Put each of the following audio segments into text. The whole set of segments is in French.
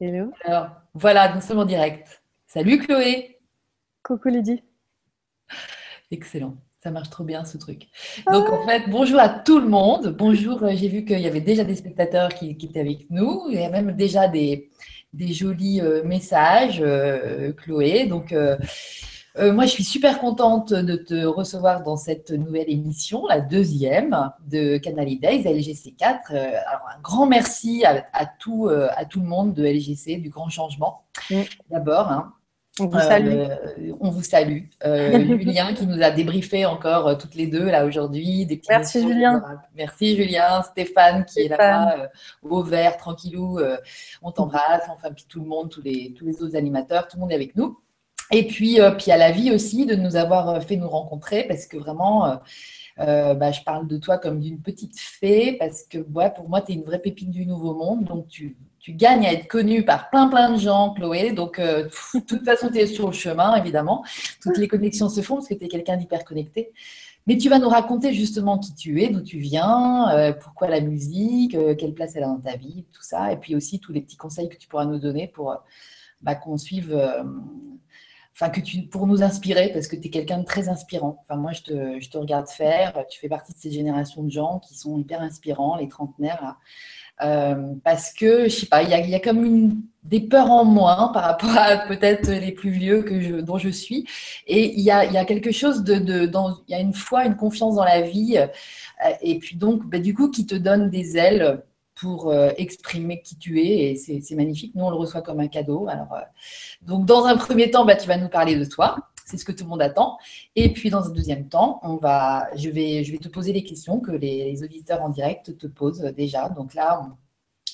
Hello. Alors, voilà, nous sommes en direct. Salut Chloé. Coucou Lydie. Excellent. Ça marche trop bien ce truc. Donc en fait, bonjour à tout le monde. Bonjour, euh, j'ai vu qu'il y avait déjà des spectateurs qui, étaient avec nous. Il y a même déjà des, des jolis euh, messages, euh, Chloé. Donc moi, je suis super contente de te recevoir dans cette nouvelle émission, la deuxième de Canal Days LGC4. alors un grand merci à, tout, à tout le monde de LGC, du grand changement. D'abord, hein. On vous salue. Euh, on vous salue. Euh, Julien qui nous a débriefé encore euh, toutes les deux là aujourd'hui. Merci Julien. Merci Julien. Stéphane qui est là-bas au vert, tranquillou. on t'embrasse. Enfin, puis tout le monde, tous les, tous les autres animateurs, tout le monde est avec nous. Et puis, à la vie aussi de nous avoir fait nous rencontrer parce que vraiment. bah, je parle de toi comme d'une petite fée parce que pour moi, tu es une vraie pépite du nouveau monde. Donc, tu, tu gagnes à être connu par plein plein de gens, Chloé. Donc, euh, de toute façon, tu es sur le chemin, évidemment. Toutes les connexions se font parce que tu es quelqu'un d'hyper connecté. Mais tu vas nous raconter justement qui tu es, d'où tu viens, euh, pourquoi la musique, euh, quelle place elle a dans ta vie, tout ça. Et puis aussi tous les petits conseils que tu pourras nous donner pour bah, qu'on suive, enfin, que tu, pour nous inspirer, parce que tu es quelqu'un de très inspirant. Enfin, moi, je te, je te, regarde faire. Tu fais partie de ces générations de gens qui sont hyper inspirants, les trentenaires. Euh, parce que, je sais pas, il y a, comme une, des peurs en moins par rapport à peut-être les plus vieux que je, dont je suis. Et il y a, y a quelque chose de, de dans, il y a une foi, une confiance dans la vie, euh, et puis donc, bah, du coup, qui te donne des ailes pour euh, exprimer qui tu es, et c'est magnifique. Nous, on le reçoit comme un cadeau. Alors, donc, dans un premier temps, bah, tu vas nous parler de toi. C'est ce que tout le monde attend. Et puis, dans un deuxième temps, on va, je, vais, je vais te poser les questions que les, auditeurs en direct te posent déjà. Donc là,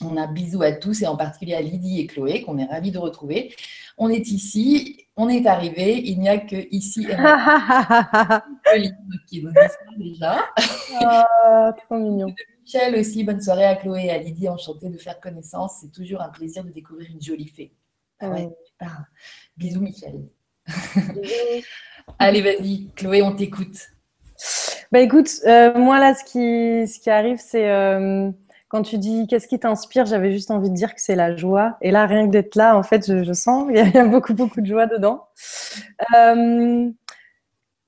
on, a bisous à tous et en particulier à Lydie et Chloé, qu'on est ravis de retrouver. On est ici, on est arrivé. Il n'y a que ici et maintenant qui nous déjà. Ah, trop mignon. Michel aussi, bonne soirée à Chloé et à Lydie, enchantée de faire connaissance. C'est toujours un plaisir de découvrir une jolie fée. Ah ouais, Bisous Michel. Allez, vas-y, Chloé, on t'écoute. Bah écoute, euh, moi là, ce qui, ce qui arrive, c'est euh, quand tu dis qu'est-ce qui t'inspire, j'avais juste envie de dire que c'est la joie. Et là, rien que d'être là, en fait, je, sens, il y, a beaucoup, beaucoup de joie dedans. Euh,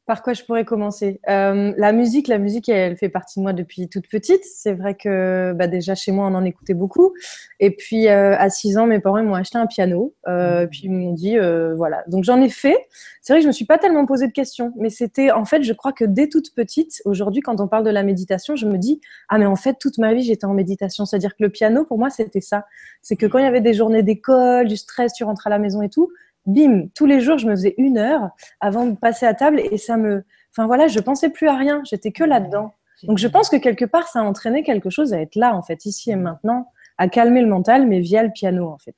par quoi je pourrais commencer? Euh, La musique, la musique, elle, fait partie de moi depuis toute petite. C'est vrai que bah, déjà chez moi, on en écoutait beaucoup. Et puis euh, à 6 ans, mes parents m'ont acheté un piano. Euh, mmh. Puis ils m'ont dit, voilà. Donc j'en ai fait. C'est vrai que je me suis pas tellement posé de questions, mais c'était en fait, je crois que dès toute petite, aujourd'hui, quand on parle de la méditation, je me dis, ah mais en fait, toute ma vie, j'étais en méditation. C'est-à-dire que le piano, pour moi, c'était ça. C'est que quand il y avait des journées d'école, du stress, tu rentres à la maison et tout, bim, tous les jours, je me faisais une heure avant de passer à table et ça me. Enfin voilà, je pensais plus à rien, j'étais que là-dedans. Donc je pense que quelque part, ça a entraîné quelque chose à être là, en fait, ici et maintenant, à calmer le mental, mais via le piano, en fait.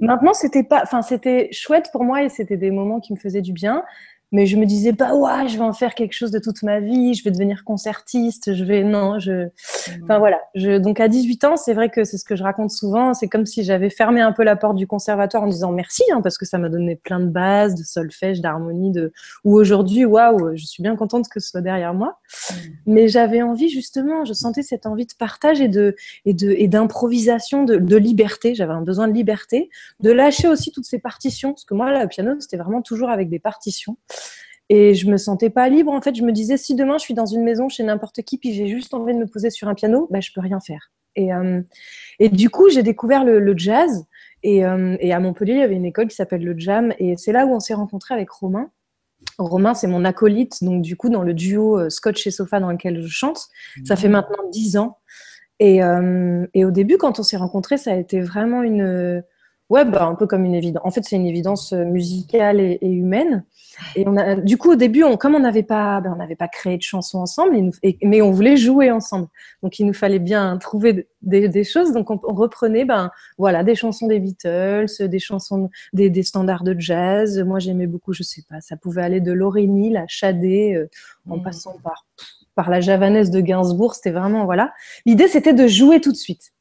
Maintenant, c'était pas, enfin, c'était chouette pour moi et c'était des moments qui me faisaient du bien mais je me disais pas ouais je vais en faire quelque chose de toute ma vie je vais devenir concertiste je vais non je enfin voilà. Je donc à 18 ans c'est vrai que c'est ce que je raconte souvent c'est comme si j'avais fermé un peu la porte du conservatoire en disant merci hein, parce que ça m'a donné plein de bases de solfège d'harmonie de ou aujourd'hui waouh je suis bien contente que ce soit derrière moi. Mais j'avais envie justement je sentais cette envie de partage et de et de et d'improvisation de, de liberté. J'avais un besoin de liberté de lâcher aussi toutes ces partitions parce que moi là, le piano c'était vraiment toujours avec des partitions et je me sentais pas libre. En fait, je me disais, si demain je suis dans une maison chez n'importe qui, puis j'ai juste envie de me poser sur un piano, bah, je peux rien faire. Et, euh, et du coup, j'ai découvert le, jazz. Et, euh, et, à Montpellier, il y avait une école qui s'appelle le Jam. Et c'est là où on s'est rencontré avec Romain. Romain, c'est mon acolyte, donc du coup, dans le duo euh, Scotch et Sofa dans lequel je chante. Ça fait maintenant dix ans. Et, et, au début, quand on s'est rencontrés, ça a été vraiment une, Ouais, bah, un peu comme une évidence. En fait, c'est une évidence euh, musicale et, humaine. Et on a, du coup, au début, on, comme on n'avait pas, ben, on n'avait pas créé de chansons ensemble, mais on voulait jouer ensemble. Donc, il nous fallait bien trouver des, choses. Donc, on, reprenait, ben, voilà, des chansons des Beatles, des chansons, des, standards de jazz. Moi, j'aimais beaucoup, je sais pas, ça pouvait aller de Lorraine, la Chadé, euh, en mmh. passant par par la javanaise de Gainsbourg. C'était vraiment, voilà. L'idée, c'était de jouer tout de suite.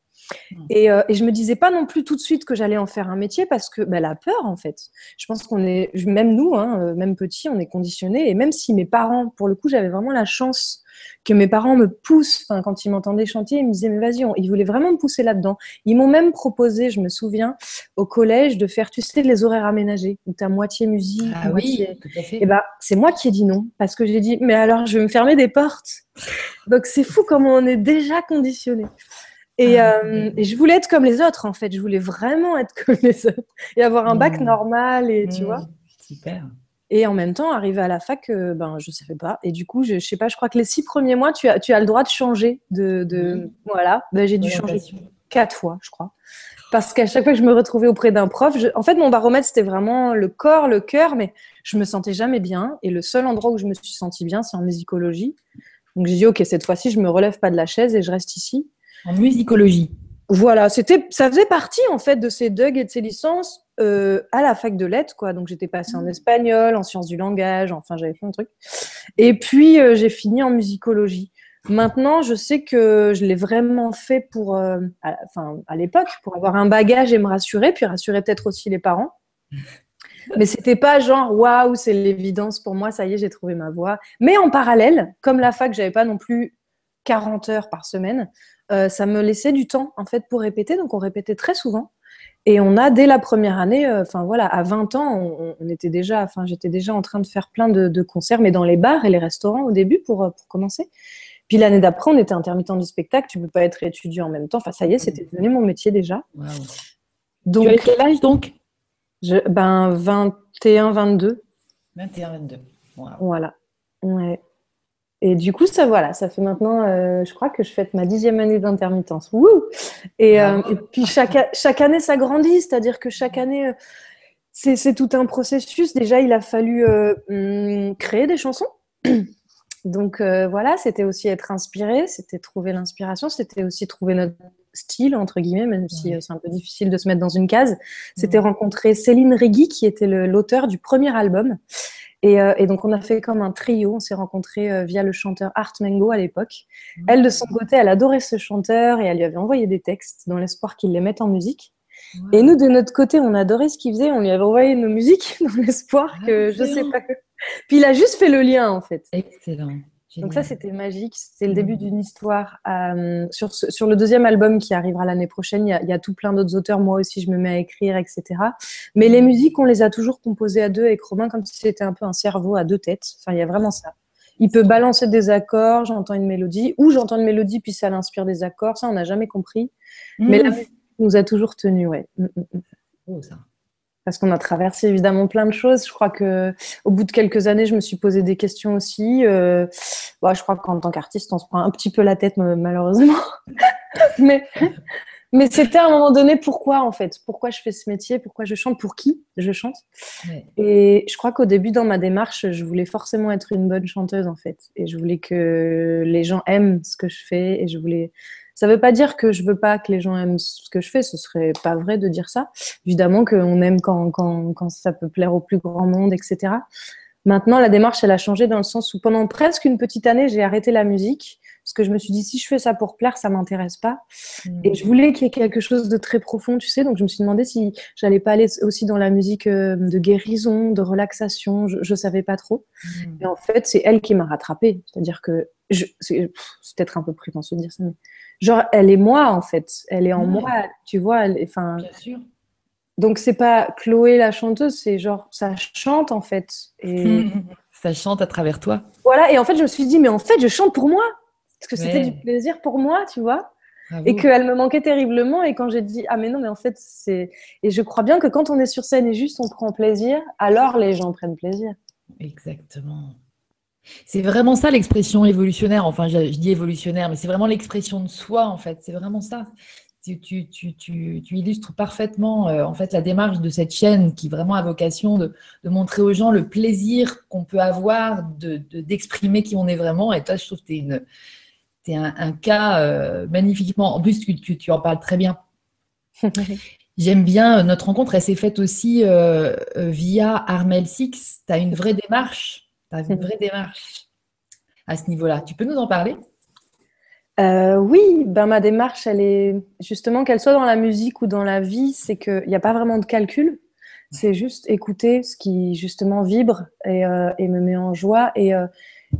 Mm. Et, euh, et, je me disais pas non plus tout de suite que j'allais en faire un métier parce que bah, la peur, en fait. Je pense qu'on est, même nous, hein, euh, même petits, on est conditionnés. Et même si mes parents, pour le coup, j'avais vraiment la chance que mes parents me poussent. Enfin, quand ils m'entendaient chanter, ils me disaient, mais vas-y, ils voulaient vraiment me pousser là-dedans. Ils m'ont même proposé, je me souviens, au collège, de faire, tu sais, les horaires aménagés, où tu as moitié musique, ah, moitié... Oui, tout à fait. Et ben, c'est moi qui ai dit non, parce que j'ai dit, mais alors, je vais me fermer des portes. Donc, c'est fou comment on est déjà conditionné. Et, Ah, euh, et je voulais être comme les autres, en fait. Je voulais vraiment être comme les autres et avoir un bac Mmh. normal, et tu Mmh, vois. Super. Et en même temps, arriver à la fac, euh, ben, je savais pas. Et du coup, je, je sais pas, je crois que les six premiers mois, tu as, tu as le droit de changer. De. Voilà, ben, j'ai dû changer quatre fois, je crois. Parce qu'à chaque fois que je me retrouvais auprès d'un prof, je- en fait, mon baromètre, c'était vraiment le corps, le cœur, mais je me sentais jamais bien. Et le seul endroit où je me suis sentie bien, c'est en musicologie. Donc j'ai dit, OK, cette fois-ci, je me relève pas de la chaise et je reste ici. En musicologie. Voilà, c'était, ça faisait partie en fait de ces DUG et de ces licences euh, à la fac de lettres, quoi. Donc j'étais passée en espagnol, en sciences du langage, enfin j'avais plein de trucs. Et puis euh, j'ai fini en musicologie. Maintenant, je sais que je l'ai vraiment fait pour, euh, à, enfin à l'époque, pour avoir un bagage et me rassurer, puis rassurer peut-être aussi les parents. Mais c'était pas genre waouh, c'est l'évidence pour moi, ça y est, j'ai trouvé ma voie. Mais en parallèle, comme la fac, j'avais pas non plus 40 heures par semaine, euh, ça me laissait du temps en fait pour répéter. Donc on répétait très souvent. Et on a dès la première année, euh, enfin voilà, à 20 ans, on, on était déjà, enfin j'étais déjà en train de faire plein de, de concerts, mais dans les bars et les restaurants au début pour, euh, pour commencer. Puis l'année d'après, on était intermittent du spectacle. Tu peux pas être étudiant en même temps. Enfin ça y est, c'était devenu mon métier déjà. Waouh. Donc Tu avais quel âge donc? Je, ben 21, 22. 21, 22. Waouh. Voilà. Ouais. Et du coup, ça, voilà, ça fait maintenant, euh, je crois que je fête ma dixième année d'intermittence. Et, euh, et puis chaque, a- chaque année, ça grandit, c'est-à-dire que chaque année, euh, c'est c'est tout un processus. Déjà, il a fallu euh, hum, créer des chansons. Donc voilà, c'était aussi être inspiré, c'était trouver l'inspiration, c'était aussi trouver notre style, entre guillemets, même si c'est un peu difficile de se mettre dans une case. C'était rencontrer Céline Régui, qui était l'auteur du premier album. Et, euh, et donc, on a fait comme un trio. On s'est rencontrés euh, via le chanteur Art Mengo à l'époque. Elle, de son côté, elle adorait ce chanteur et elle lui avait envoyé des textes dans l'espoir qu'il les mette en musique. Et nous, de notre côté, on adorait ce qu'il faisait. On lui avait envoyé nos musiques dans l'espoir Ah, que, je sais excellent. pas. Puis il a juste fait le lien, en fait. Excellent. Donc ça, c'était magique. C'était le Mhm. début d'une histoire. Euh, sur, ce- sur le deuxième album qui arrivera l'année prochaine, il y, a, il y a tout plein d'autres auteurs. Moi aussi, je me mets à écrire, etc. Mais les musiques, on les a toujours composées à deux avec Romain, comme si c'était un peu un cerveau à deux têtes. Enfin, il y a vraiment ça. Il peut balancer des accords, j'entends une mélodie, ou j'entends une mélodie, puis ça l'inspire des accords. Ça, on n'a jamais compris. Mais la musique nous a toujours tenus, ouais. Mm, mm, mm. Oh, ça. Parce qu'on a traversé évidemment plein de choses. Je crois que au bout de quelques années, je me suis posé des questions aussi. Euh, bon, je crois qu'en tant qu'artiste, on se prend un petit peu la tête ma- malheureusement. mais mais c'était à un moment donné pourquoi en fait? Pourquoi je fais ce métier? Pourquoi je chante? Pour qui? Je chante. Et je crois qu'au début dans ma démarche, je voulais forcément être une bonne chanteuse en fait. Et je voulais que les gens aiment ce que je fais. Et je voulais. Ça veut pas dire que je veux pas que les gens aiment ce que je fais. Ce serait pas vrai de dire ça évidemment qu'on aime quand, quand, quand ça peut plaire au plus grand monde, etc. Maintenant, la démarche, elle a changé dans le sens où pendant presque une petite année, j'ai arrêté la musique parce que je me suis dit, si je fais ça pour plaire, ça m'intéresse pas. Et je voulais qu'il y ait quelque chose de très profond, tu sais. Donc, je me suis demandé si j'allais pas aller aussi dans la musique euh, de guérison, de relaxation. Je, je savais pas trop. Mmh. Et en fait, c'est elle qui m'a rattrapée. C'est-à-dire que c'est peut-être un peu prétentieux de dire ça, mais genre, elle est moi, en fait. Elle est en Ouais. moi, tu vois. elle- Enfin, Bien sûr. donc c'est pas Chloé la chanteuse, c'est genre ça chante en fait. Et Ça chante à travers toi. voilà, et en fait je me suis dit mais en fait je chante pour moi parce que c'était Ouais. du plaisir pour moi, tu vois. Bravo. Et qu'elle me manquait terriblement et quand j'ai dit ah mais non mais en fait c'est et je crois bien que quand on est sur scène et juste on prend plaisir, alors les gens prennent plaisir. Exactement. C'est vraiment ça l'expression évolutionnaire. Enfin, je, je dis évolutionnaire, mais c'est vraiment l'expression de soi, en fait. C'est vraiment ça. Tu, tu, tu, tu, tu illustres parfaitement euh, en fait la démarche de cette chaîne qui vraiment a vocation de, de montrer aux gens le plaisir qu'on peut avoir de, de- d'exprimer qui on est vraiment. Et toi, je trouve que tu es, un, un cas euh, magnifiquement. En plus, tu, en parles très bien. J'aime bien euh, notre rencontre. Elle s'est faite aussi euh, via Armel Six. Tu as une vraie démarche. As une vraie démarche à ce niveau-là. Tu peux nous en parler? Euh, oui, ben ma démarche, elle est justement qu'elle soit dans la musique ou dans la vie, c'est qu'il n'y a pas vraiment de calcul. C'est juste écouter ce qui justement vibre et, euh, me met en joie. Et, euh,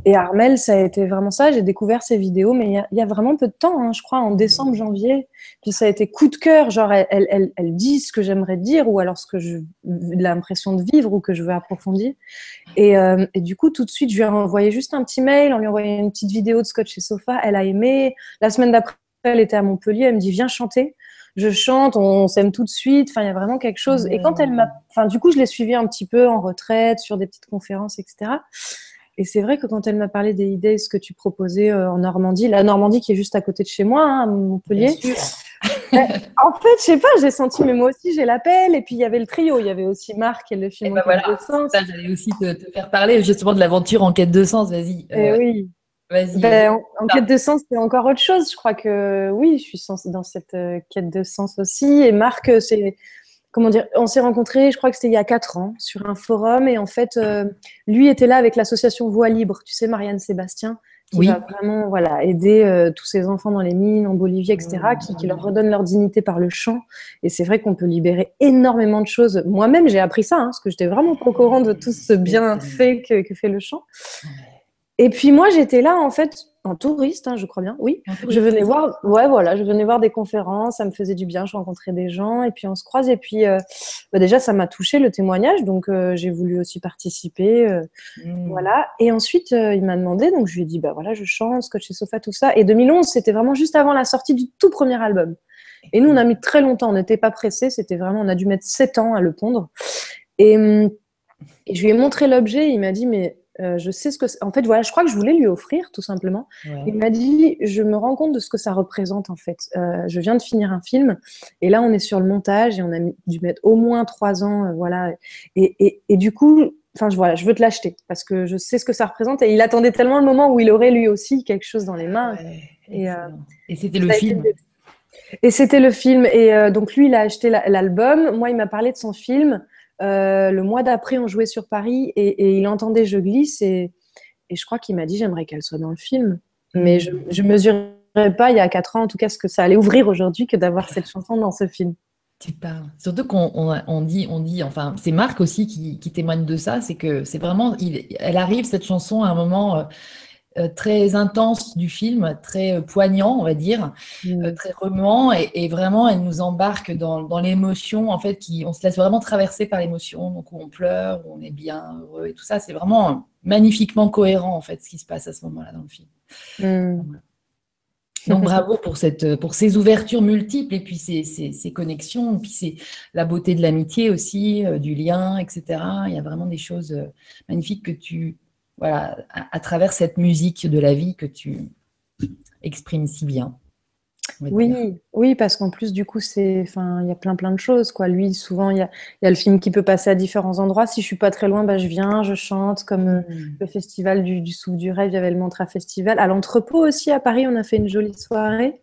Et Armel, ça a été vraiment ça. J'ai découvert ses vidéos, mais il y, a vraiment peu de temps, hein, je crois, en décembre, janvier. Puis ça a été coup de cœur, genre elle, dit ce que j'aimerais dire ou alors ce que j'ai l'impression de vivre ou que je veux approfondir. Et, euh, et, du coup, tout de suite, je lui ai envoyé juste un petit mail, on lui a envoyé une petite vidéo de Scotch et Sofa. Elle a aimé. La semaine d'après, elle était à Montpellier, elle me dit viens chanter je chante, on, s'aime tout de suite. Enfin, il y a vraiment quelque chose. Et quand elle m'a, enfin, du coup, je l'ai suivie un petit peu en retraite, sur des petites conférences, etc. Et c'est vrai que quand elle m'a parlé des idées, ce que tu proposais euh, en Normandie, la Normandie qui est juste à côté de chez moi, hein, Montpellier. en fait, je sais pas, j'ai senti, mais moi aussi j'ai l'appel. Et puis il y avait le trio, il y avait aussi Marc et le film et ben voilà, de sens. J'allais aussi te, faire parler justement de l'aventure en quête de sens. Vas-y. Eh euh, oui. Ben, en, quête de sens, c'est encore autre chose. Je crois que oui, je suis dans cette euh, quête de sens aussi. Et Marc, euh, c'est comment dire On s'est rencontrés, je crois que c'était il y a quatre ans, sur un forum. Et en fait, euh, lui était là avec l'association Voix Libre. Tu sais, Marianne Sébastien, qui va vraiment voilà aider tous ces enfants dans les mines en Bolivie, etc., qui, leur redonne leur dignité par le chant. Et c'est vrai qu'on peut libérer énormément de choses. Moi-même, j'ai appris ça, hein, parce que j'étais vraiment pas au courant de tout ce bienfait que, que fait le chant. Et puis moi, j'étais là en fait en touriste, hein, je crois bien. Oui, je venais voir. Ouais, voilà, je venais voir des conférences, ça me faisait du bien. Je rencontrais des gens et puis on se croise. Et puis euh, bah, déjà, ça m'a touché le témoignage, donc euh, j'ai voulu aussi participer. Euh, mmh. Voilà. Et ensuite, il m'a demandé, donc je lui ai dit, bah voilà, je chante, Scotch et Sofa, tout ça. Et 2011, c'était vraiment juste avant la sortie du tout premier album. Et nous, on a mis très longtemps. On n'était pas pressés. C'était vraiment, on a dû mettre sept ans à le pondre. Et, hum, et je lui ai montré l'objet. Il m'a dit, mais euh, je sais ce que. En fait, voilà, je crois que je voulais lui offrir, tout simplement. Il m'a dit Je me rends compte de ce que ça représente, en fait. Euh, je viens de finir un film, et là, on est sur le montage, et on a dû mettre au moins trois ans, euh, voilà. Et, et, et, du coup, enfin, voilà, je veux te l'acheter, parce que je sais ce que ça représente. Et il attendait tellement le moment où il aurait lui aussi quelque chose dans les mains. et, et c'était le film. Et c'était le film. Et donc, lui, il a acheté l'album. Moi, il m'a parlé de son film. Euh, le mois d'après, on jouait sur Paris et, il entendait Je glisse et, je crois qu'il m'a dit j'aimerais qu'elle soit dans le film. Mais je ne mesurais pas il y a quatre ans, en tout cas, ce que ça allait ouvrir aujourd'hui que d'avoir cette chanson dans ce film. Tu parles. Surtout qu'on on, dit, on dit, enfin, c'est Marc aussi qui, témoigne de ça, c'est que c'est vraiment, elle arrive cette chanson à un moment. Euh, très intense du film, très euh, poignant, on va dire, mm. euh, très remuant, et, vraiment, elle nous embarque dans, l'émotion, en fait, qui, on se laisse vraiment traverser par l'émotion, donc où on pleure, où on est bien heureux, et tout ça, c'est vraiment magnifiquement cohérent, en fait, ce qui se passe à ce moment-là dans le film. Mm. Donc bravo pour, cette, pour ces ouvertures multiples et puis ces, ces, connexions, et puis c'est la beauté de l'amitié aussi, du lien, etc. Il y a vraiment des choses magnifiques que tu, voilà, à, travers cette musique de la vie que tu exprimes si bien. Oui, oui, parce qu'en plus, du coup, c'est, enfin, il y a plein, plein de choses, quoi. Lui, souvent, il y a, le film qui peut passer à différents endroits. Si je suis pas très loin, bah, je viens, je chante, comme euh, mm. le festival du, du Souffle du Rêve, il y avait le Mantra Festival. À l'entrepôt aussi, à Paris, on a fait une jolie soirée.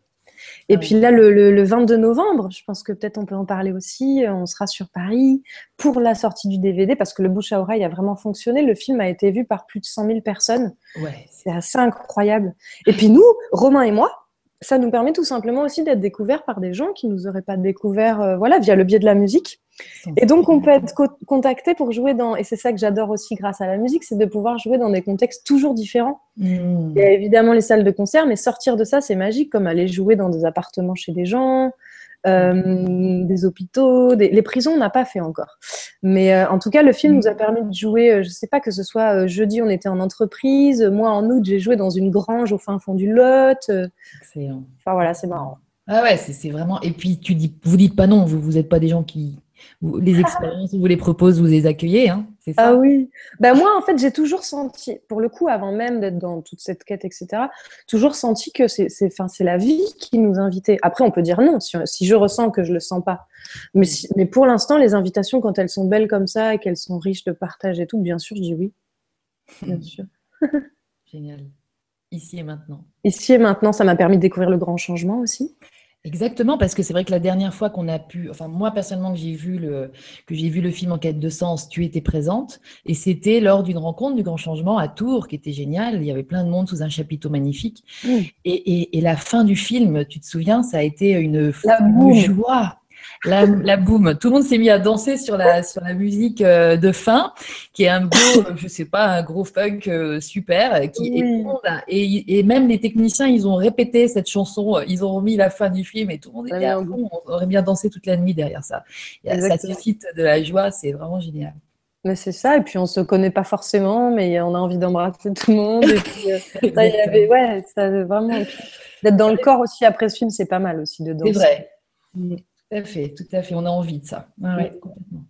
Et puis là, le, 22 novembre, je pense que peut-être on peut en parler aussi, on sera sur Paris pour la sortie du DVD parce que le bouche à oreille a vraiment fonctionné. Le film a été vu par plus de 100 000 personnes. Ouais. C'est assez incroyable. Et puis nous, Romain et moi, ça nous permet tout simplement aussi d'être découverts par des gens qui nous auraient pas découverts euh, voilà, via le biais de la musique. Et donc, on peut être contacté pour jouer dans, et c'est ça que j'adore aussi grâce à la musique, c'est de pouvoir jouer dans des contextes toujours différents. Mmh. Il y a évidemment les salles de concert, mais sortir de ça, c'est magique, comme aller jouer dans des appartements chez des gens, euh, des hôpitaux, les prisons, on n'a pas fait encore. Mais euh, en tout cas, le film nous a permis de jouer, euh, je ne sais pas, que ce soit jeudi, on était en entreprise, moi en août, j'ai joué dans une grange au fin fond du Lot. Excellent. Enfin voilà, c'est marrant. Ah ouais, c'est vraiment. Et puis, tu dis, vous dites pas non, vous n'êtes pas des gens qui, les expériences, vous les propose, vous les accueillez, hein ça? Ah oui. Ben moi, en fait, j'ai toujours senti, pour le coup, avant même d'être dans toute cette quête, etc., toujours senti que c'est, la vie qui nous invitait. Après, on peut dire non, si, je ressens que je le sens pas. Mais, mais pour l'instant, les invitations, quand elles sont belles comme ça et qu'elles sont riches de partage et tout, bien sûr, je dis oui. Bien sûr. Génial. Ici et maintenant. Ici et maintenant, ça m'a permis de découvrir le grand changement aussi. Exactement, parce que c'est vrai que la dernière fois qu'on a pu, enfin moi personnellement que j'ai vu le que j'ai vu le film En quête de sens, tu étais présente, et c'était lors d'une rencontre du Grand Changement à Tours, qui était génial. Il y avait plein de monde sous un chapiteau magnifique, et, et, et, la fin du film, tu te souviens, ça a été une, la joie. La, la boum. Tout le monde s'est mis à danser sur la, sur la musique euh, de fin, qui est un gros, je sais pas, un gros funk euh, super. Qui et, et, même les techniciens, ils ont répété cette chanson, ils ont remis la fin du film et tout le monde était à fond. On aurait bien dansé toute la nuit derrière ça. Ça suscite de la joie, c'est vraiment génial. Mais c'est ça, et puis on se connaît pas forcément, mais on a envie d'embrasser tout le monde. Et puis, euh, ça, y avait, ouais, ça, vraiment. D'être dans le corps aussi après ce film, c'est pas mal aussi de danser. C'est vrai. Tout à fait, tout à fait. On a envie de ça. Ouais, complètement.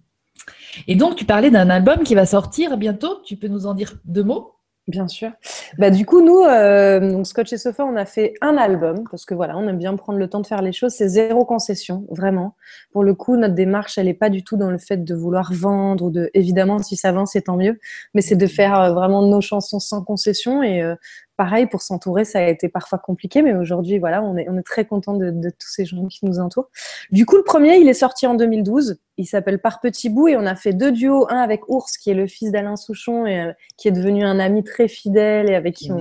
Et donc, tu parlais d'un album qui va sortir bientôt. Tu peux nous en dire deux mots? Bien sûr. Bah, du coup, nous, euh, donc Scotch et Sofa, on a fait un album parce que voilà, on aime bien prendre le temps de faire les choses. C'est zéro concession, vraiment. Pour le coup, notre démarche, elle n'est pas du tout dans le fait de vouloir vendre ou de, évidemment, si ça vend, c'est tant mieux, mais c'est de faire euh, vraiment nos chansons sans concession et euh, pareil, pour s'entourer, ça a été parfois compliqué, mais aujourd'hui, voilà, on est, on est très content de, tous ces gens qui nous entourent. Du coup, le premier, il est sorti en 2012. Il s'appelle Par Petit Bout et on a fait deux duos, un avec Ours, qui est le fils d'Alain Souchon et euh, qui est devenu un ami très fidèle et avec qui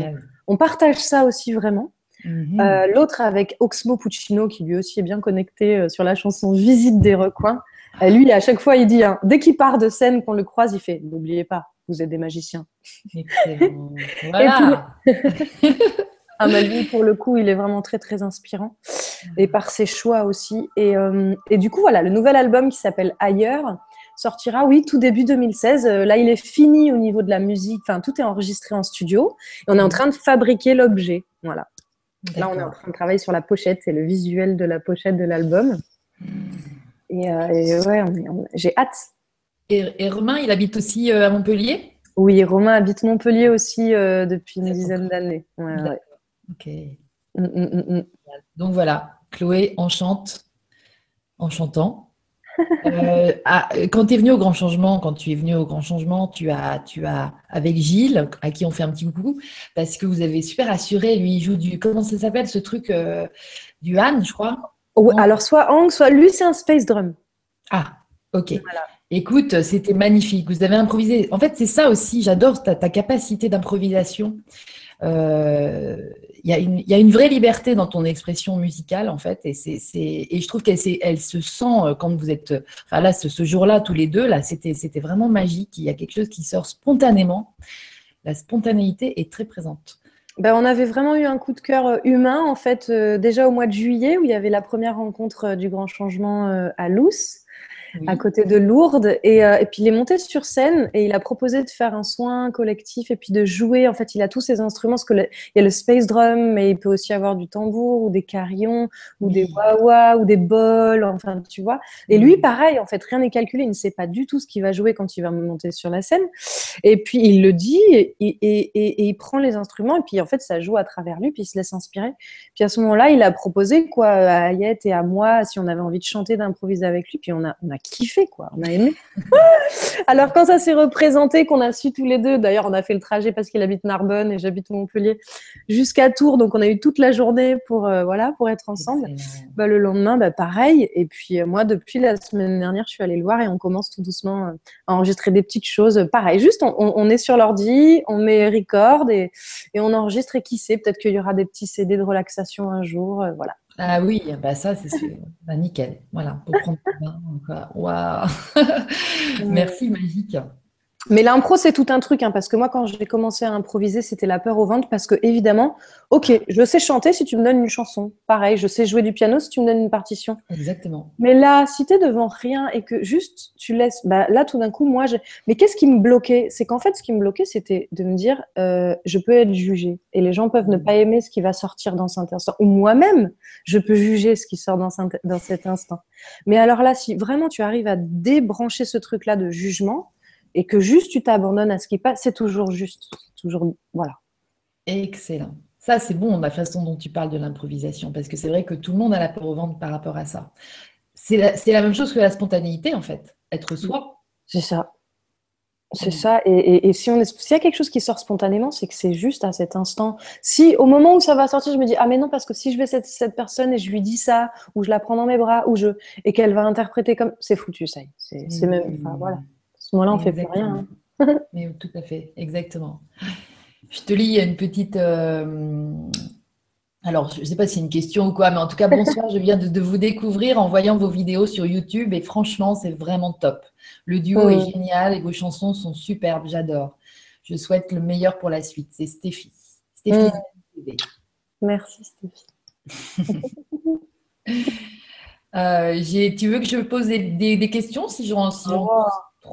on, partage ça aussi vraiment. Mhm. Euh, l'autre avec Oxmo Puccino, qui lui aussi est bien connecté euh, sur la chanson Visite des recoins. lui, à chaque fois, il dit, hein, dès qu'il part de scène, qu'on le croise, il fait, n'oubliez pas, vous êtes des magiciens. Voilà. ah, lui, pour le coup, il est vraiment très, très inspirant. Et par ses choix aussi. Et, euh, et du coup, voilà, le nouvel album qui s'appelle Ailleurs sortira, oui, tout début 2016. Euh, là, il est fini au niveau de la musique. Enfin, tout est enregistré en studio. Et on est en train de fabriquer l'objet. Voilà. Là, on est en train de travailler sur la pochette. C'est le visuel de la pochette de l'album. Hmm. Et, euh, ouais, j'ai hâte. Et, Romain, il habite aussi à Montpellier? Oui, Romain habite Montpellier aussi euh, depuis une dizaine d'années. Ok. Mm, mm, mm, Donc voilà, Chloé enchante en chantant. Euh, ah, quand tu es venu au Grand Changement, quand tu es venu au Grand Changement, tu as, tu as avec Gilles, à qui on fait un petit coucou, parce que vous avez super assuré. Lui, il joue du comment ça s'appelle ce truc du Han, je crois? alors soit Hang, soit lui, c'est un space drum. Ah, ok. Voilà. Écoute, c'était magnifique. Vous avez improvisé. En fait, c'est ça aussi. J'adore ta, capacité d'improvisation. Euh, il y, a une vraie liberté dans ton expression musicale, en fait. Et, je trouve qu'elle elle se sent euh, quand vous êtes. Enfin, là, ce, jour-là, tous les deux, là, c'était vraiment magique. Il y a quelque chose qui sort spontanément. La spontanéité est très présente. Ben, on avait vraiment eu un coup de cœur euh, humain, en fait, déjà au mois de juillet, où il y avait la première rencontre du grand changement à À côté de Lourdes. Et, euh, et, puis il est monté sur scène et il a proposé de faire un soin collectif et puis de jouer. En fait, il a tous ses instruments. Parce que il y a le space drum, mais il peut aussi avoir du tambour ou des carillons ou des wah ou des bols. Enfin, tu vois. Et lui, pareil, en fait, rien n'est calculé. Il ne sait pas du tout ce qu'il va jouer quand il va monter sur la scène. Et puis il le dit et, et, et, il prend les instruments et puis en fait, ça joue à travers lui. Puis il se laisse inspirer. Puis à ce moment-là, il a proposé quoi à Ayette et à moi si on avait envie de chanter, d'improviser avec lui. Puis on a, on a kiffé, quoi. On a aimé. Alors, quand ça s'est représenté, qu'on a su tous les deux, d'ailleurs, on a fait le trajet parce qu'il habite Narbonne et j'habite Montpellier, jusqu'à Tours. Donc, on a eu toute la journée pour, euh, voilà, pour être ensemble. Bah, le lendemain, bah, pareil. Et puis, euh, moi, depuis la semaine dernière, je suis allée le voir et on commence tout doucement euh, à enregistrer des petites choses. Pareil, juste, on, est sur l'ordi, on met record et, et on enregistre. Et qui sait, peut-être qu'il y aura des petits CD de relaxation un jour. voilà. Ah oui, bah ça, c'est bah, nickel. Voilà, pour prendre Waouh Merci, magique. Mais l'impro, c'est tout un truc, hein, parce que moi, quand j'ai commencé à improviser, c'était la peur au ventre, parce que évidemment, ok, je sais chanter si tu me donnes une chanson. Pareil, je sais jouer du piano si tu me donnes une partition. Exactement. Mais là, si tu es devant rien et que juste tu laisses, bah, là, tout d'un coup, moi, mais qu'est-ce qui me bloquait? C'est qu'en fait, ce qui me bloquait, c'était de me dire, euh, je peux être jugée et les gens peuvent ne pas aimer ce qui va sortir dans cet instant, ou moi-même, je peux juger ce qui sort dans, dans cet instant. Mais alors là, si vraiment tu arrives à débrancher ce truc-là de jugement, et que juste tu t'abandonnes à ce qui passe, c'est toujours juste. Toujours, voilà. Excellent. Ça, c'est bon, la façon dont tu parles de l'improvisation, parce que c'est vrai que tout le monde a la peur au ventre par rapport à ça. C'est la, même chose que la spontanéité, en fait. Être soi. C'est ça. C'est mm. ça. Et, si on s'il y a quelque chose qui sort spontanément, c'est que c'est juste à cet instant. Si au moment où ça va sortir, je me dis ah mais non parce que si je vais cette, cette personne et je lui dis ça ou je la prends dans mes bras ou je et qu'elle va interpréter comme c'est foutu ça. C'est même. Enfin, voilà ce moment-là, on ne fait plus rien. Hein. Mais, tout à fait, exactement. Je te lis une petite, euh, Alors, je ne sais pas si c'est une question ou quoi, mais en tout cas, bonsoir. je viens de, vous découvrir en voyant vos vidéos sur YouTube et franchement, c'est vraiment top. Le duo est génial et vos chansons sont superbes. J'adore. Je souhaite le meilleur pour la suite. C'est Stéphie. Stéphie. Mm. Merci, Stéphie. Euh, tu veux que je pose des, questions si j'en si oh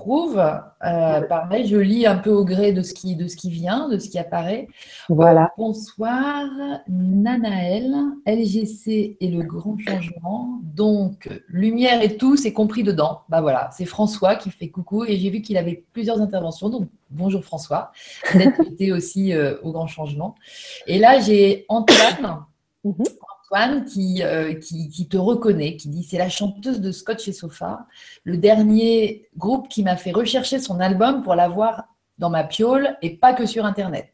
Euh, pareil, je lis un peu au gré de ce qui, de ce qui vient, de ce qui apparaît. Voilà. Euh, bonsoir, Nanaël, LGC et le grand changement. Donc, lumière et tout, c'est compris dedans. Bah voilà, c'est François qui fait coucou et j'ai vu qu'il avait plusieurs interventions. Donc, bonjour François. Été aussi euh, au grand changement. Et là, j'ai Antoine. Antoine euh, qui, qui, te reconnaît, qui dit c'est la chanteuse de Scotch et Sofa, le dernier groupe qui m'a fait rechercher son album pour l'avoir dans ma piole et pas que sur Internet.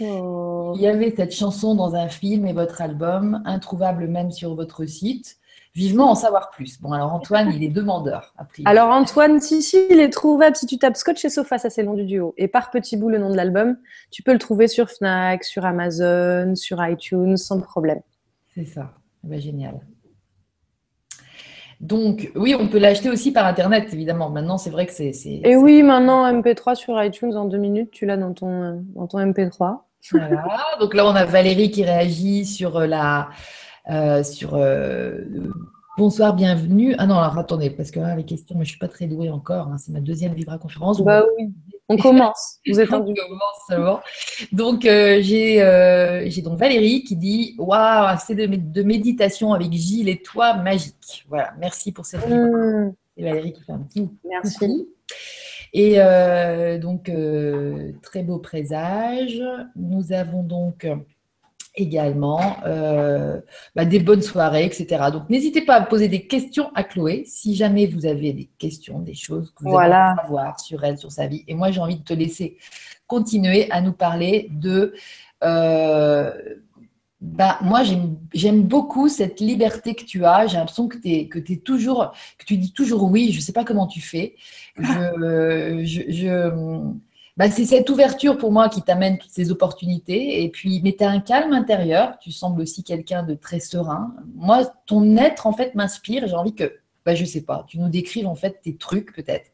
Oh. Il y avait cette chanson dans un film et votre album, introuvable même sur votre site. Vivement en savoir plus. Bon, alors Antoine, il est demandeur. Alors Antoine, si, si, il est trouvable. Si tu tapes Scotch et Sofa, ça c'est le nom du duo. Et par petit bout, le nom de l'album, tu peux le trouver sur Fnac, sur Amazon, sur iTunes, sans problème. C'est ça. Eh ben, génial. Donc, oui, on peut l'acheter aussi par Internet, évidemment. Maintenant, c'est vrai que c'est. Et oui, maintenant, MP3 sur iTunes en deux minutes, tu l'as dans ton, dans ton MP3. Voilà. Donc là, on a Valérie qui réagit sur euh, la. Euh, sur euh, Bonsoir, bienvenue. Ah non, alors attendez, parce que là, les questions, mais je ne suis pas très douée encore. Hein, c'est ma deuxième Vibra conférence. Bah oui. On commence. Vous êtes On commence seulement. Donc, euh, euh, j'ai donc Valérie qui dit Waouh, c'est de, méditation avec Gilles et toi, magique. Voilà, merci pour cette vidéo. Hmm. C'est Valérie qui fait un petit Merci. Et euh, donc, très beau présage. Nous avons donc également euh, bah, des bonnes soirées, etc. Donc n'hésitez pas à poser des questions à Chloé si jamais vous avez des questions, des choses que vous voilà. savoir sur elle, sur sa vie. Et moi, j'ai envie de te laisser continuer à nous parler de... Euh, bah, moi, j'aime beaucoup cette liberté que tu as. J'ai l'impression que, es, que, es toujours, que tu dis toujours oui. Je ne sais pas comment tu fais. je, je bah, c'est cette ouverture pour moi qui t'amène toutes ces opportunités. Et puis, mais tu as un calme intérieur. Tu sembles aussi quelqu'un de très serein. Moi, ton être, en fait, m'inspire. J'ai envie que, bah, je sais pas, tu nous décrives en fait tes trucs, peut-être.